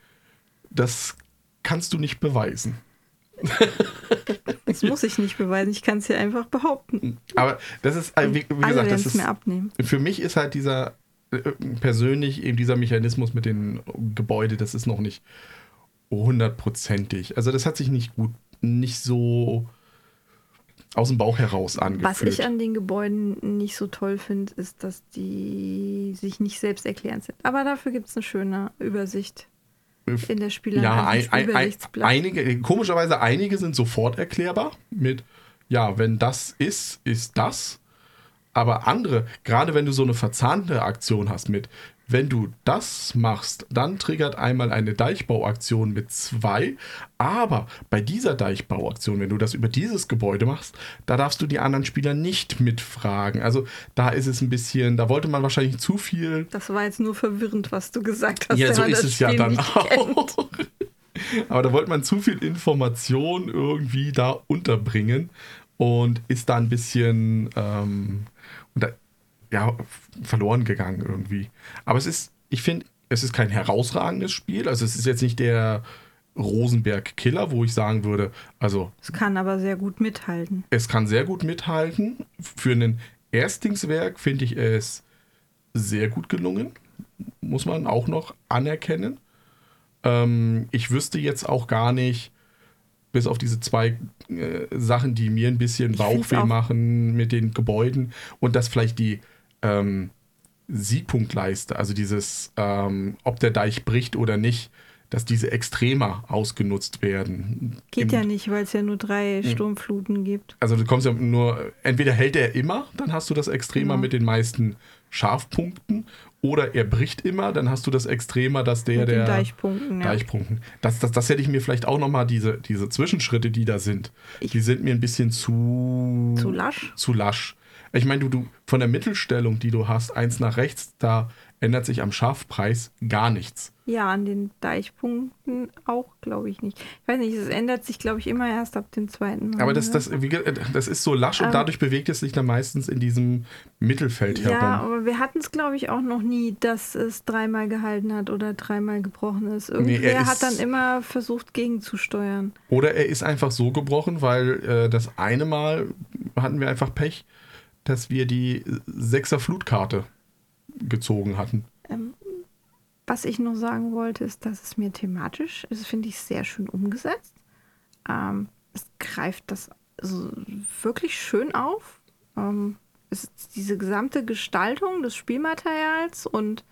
Das kannst du nicht beweisen. [laughs] Das muss ich nicht beweisen. Ich kann es ja einfach behaupten. Aber das ist, äh, wie, wie Alle gesagt, das ist, mir abnehmen. für mich ist halt dieser, äh, persönlich eben dieser Mechanismus mit den Gebäude, das ist noch nicht hundertprozentig. Also das hat sich nicht gut, nicht so aus dem Bauch heraus angefühlt. Was ich an den Gebäuden nicht so toll finde, ist, dass die sich nicht selbst erklärend sind. Aber dafür gibt es eine schöne Übersicht in der Spieler ja, ein, ein, ein, einige, komischerweise einige sind sofort erklärbar mit, ja, wenn das ist, ist das. Aber andere, gerade wenn du so eine verzahnte Aktion hast mit, wenn du das machst, dann triggert einmal eine Deichbauaktion mit zwei. Aber bei dieser Deichbauaktion, wenn du das über dieses Gebäude machst, da darfst du die anderen Spieler nicht mitfragen. Also da ist es ein bisschen, da wollte man wahrscheinlich zu viel Das war jetzt nur verwirrend, was du gesagt hast. ja, so ist es ja dann auch. [laughs] Aber da wollte man zu viel Information irgendwie da unterbringen und ist da ein bisschen ähm, unter, ja, verloren gegangen irgendwie. Aber es ist, ich finde, es ist kein herausragendes Spiel. Also es ist jetzt nicht der Rosenberg-Killer, wo ich sagen würde, also Es kann aber sehr gut mithalten. es kann sehr gut mithalten. Für ein Erstlingswerk finde ich es sehr gut gelungen. Muss man auch noch anerkennen. Ähm, ich wüsste jetzt auch gar nicht, bis auf diese zwei äh, Sachen, die mir ein bisschen Bauchweh auch- machen mit den Gebäuden und dass vielleicht die ähm, Siegpunktleiste, also dieses, ähm, ob der Deich bricht oder nicht, dass diese extremer ausgenutzt werden. Geht Im- ja nicht, weil es ja nur drei Hm. Sturmfluten gibt. also du kommst ja nur, entweder hält er immer, dann hast du das Extremer Genau. mit den meisten Scharfpunkten, oder er bricht immer, dann hast du das Extremer, dass der mit der Deichpunkten. Ja. Deichpunkten. Das, das, das hätte ich mir vielleicht auch nochmal, diese, diese Zwischenschritte, die da sind, Ich- die sind mir ein bisschen zu, Zu lasch? zu lasch. Ich meine, du, du von der Mittelstellung, die du hast, eins nach rechts, da ändert sich am Scharfpreis gar nichts. Ja, an den Deichpunkten auch, glaube ich nicht. Ich weiß nicht, es ändert sich, glaube ich, immer erst ab dem zweiten Mal. Aber das, ne? das, ge- das ist so lasch und Ähm. dadurch bewegt es sich dann meistens in diesem Mittelfeld Ja, herum. aber wir hatten es, glaube ich, auch noch nie, dass es dreimal gehalten hat oder dreimal gebrochen ist. Nee, Irgendwer er hat ist- dann immer versucht, gegenzusteuern. Oder er ist einfach so gebrochen, weil äh, das eine Mal hatten wir einfach Pech, dass wir die Sechser Flutkarte gezogen hatten. Ähm, was ich noch sagen wollte, ist, dass es mir thematisch, das finde ich sehr schön umgesetzt. Ähm, es greift das so wirklich schön auf. Ähm, diese gesamte Gestaltung des Spielmaterials und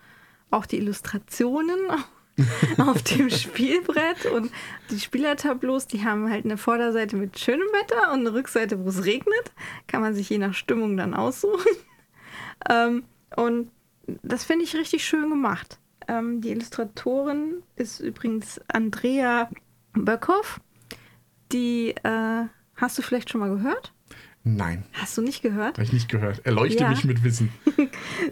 auch die Illustrationen [laughs] [laughs] auf dem Spielbrett und die Spielertableaus, die haben halt eine Vorderseite mit schönem Wetter und eine Rückseite, wo es regnet. Kann man sich je nach Stimmung dann aussuchen. [laughs] Ähm, Und das finde ich richtig schön gemacht. Ähm, die Illustratorin ist übrigens Andrea Böckhoff. Die äh, hast du vielleicht schon mal gehört? Nein, Hast du nicht gehört? habe ich nicht gehört. Erleuchte Ja. mich mit Wissen. [laughs]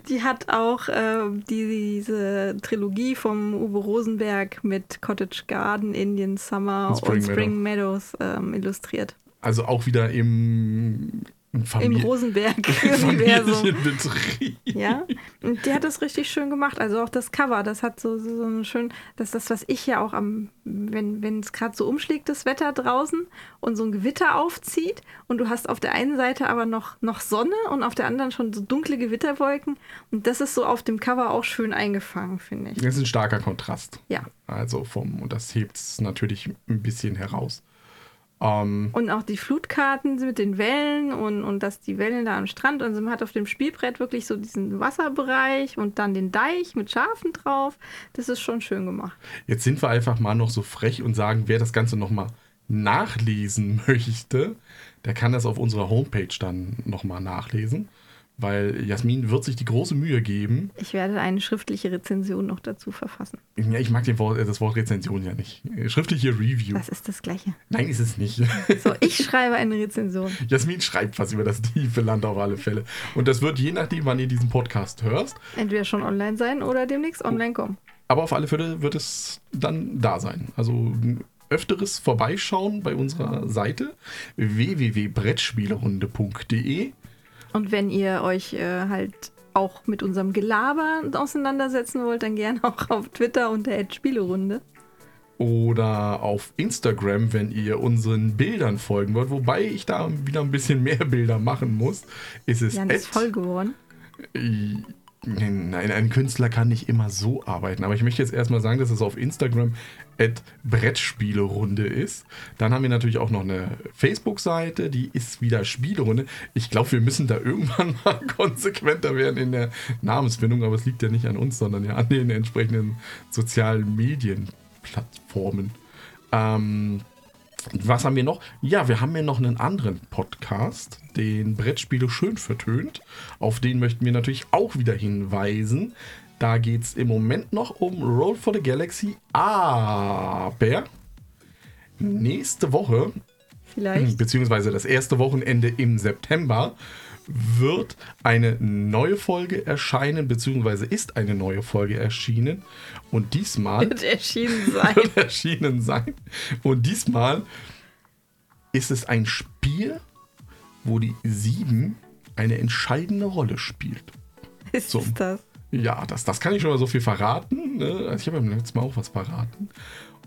Die hat auch äh, die, diese Trilogie vom Uwe Rosenberg mit Cottage Garden, Indian Summer Und Spring und Spring Meadows ähm, illustriert. Also auch wieder im, im Im Rosenberg-Universum. [laughs] [laughs] Ja, und die hat das richtig schön gemacht. Also auch das Cover, das hat so, so, so einen schön, das ist das, was ich ja auch am, wenn wenn es gerade so umschlägt, das Wetter draußen und so ein Gewitter aufzieht und du hast auf der einen Seite aber noch, noch Sonne und auf der anderen schon so dunkle Gewitterwolken und das ist so auf dem Cover auch schön eingefangen, finde ich. Das ist ein starker Kontrast. Ja. Also vom, und das hebt es natürlich ein bisschen heraus. Ähm, Und auch die Flutkarten mit den Wellen und, und dass die Wellen da am Strand und man hat auf dem Spielbrett wirklich so diesen Wasserbereich und dann den Deich mit Schafen drauf. Das ist schon schön gemacht. jetzt sind wir einfach mal noch so frech und sagen, wer das Ganze nochmal nachlesen [laughs] möchte, der kann das auf unserer Homepage dann nochmal nachlesen. Weil Jasmin wird sich die große Mühe geben. Ich werde eine schriftliche Rezension noch dazu verfassen. Ja, ich mag Wort, äh, das Wort Rezension ja nicht. Schriftliche Review. Das ist das Gleiche. Nein, ist es nicht. So, ich schreibe eine Rezension. [laughs] Jasmin schreibt was über das tiefe Land auf alle Fälle. Und das wird je nachdem, wann ihr diesen Podcast hörst. Entweder schon online sein oder demnächst online kommen. Aber auf alle Fälle wird es dann da sein. Also öfteres Vorbeischauen bei unserer Seite www.brettspielerunde.de. Und wenn ihr euch äh, halt auch mit unserem Gelaber auseinandersetzen wollt, dann gerne auch auf Twitter unter @spielerunde. Oder auf Instagram, wenn ihr unseren Bildern folgen wollt. Wobei ich da wieder ein bisschen mehr Bilder machen muss. Ist es Jan ist voll geworden. Nein, ein Künstler kann nicht immer so arbeiten. Aber ich möchte jetzt erstmal sagen, dass es auf Instagram at Brettspielerunde ist. Dann haben wir natürlich auch noch eine Facebook-Seite, die ist wieder Spielerunde. Ich glaube, wir müssen da irgendwann [laughs] mal konsequenter werden in der Namensfindung, aber es liegt ja nicht an uns, sondern ja an den entsprechenden sozialen Medienplattformen. Ähm, was haben wir noch? Ja, wir haben ja noch einen anderen Podcast, den Brettspiele schön vertönt. Auf den möchten wir natürlich auch wieder hinweisen. Da geht es im Moment noch um Roll for the Galaxy, aber nächste Woche, Vielleicht. beziehungsweise das erste Wochenende im September, wird eine neue Folge erscheinen, beziehungsweise ist eine neue Folge erschienen. Und diesmal Wird erschienen [laughs] sein. wird erschienen sein. Und diesmal ist es ein Spiel, wo die sieben eine entscheidende Rolle spielt. Ist So. das? Ja, das, das kann ich schon mal so viel verraten. Ne? Also ich habe beim letzten Mal auch was verraten.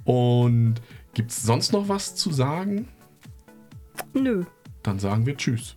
Und gibt es sonst noch was zu sagen? Nö. Dann sagen wir Tschüss.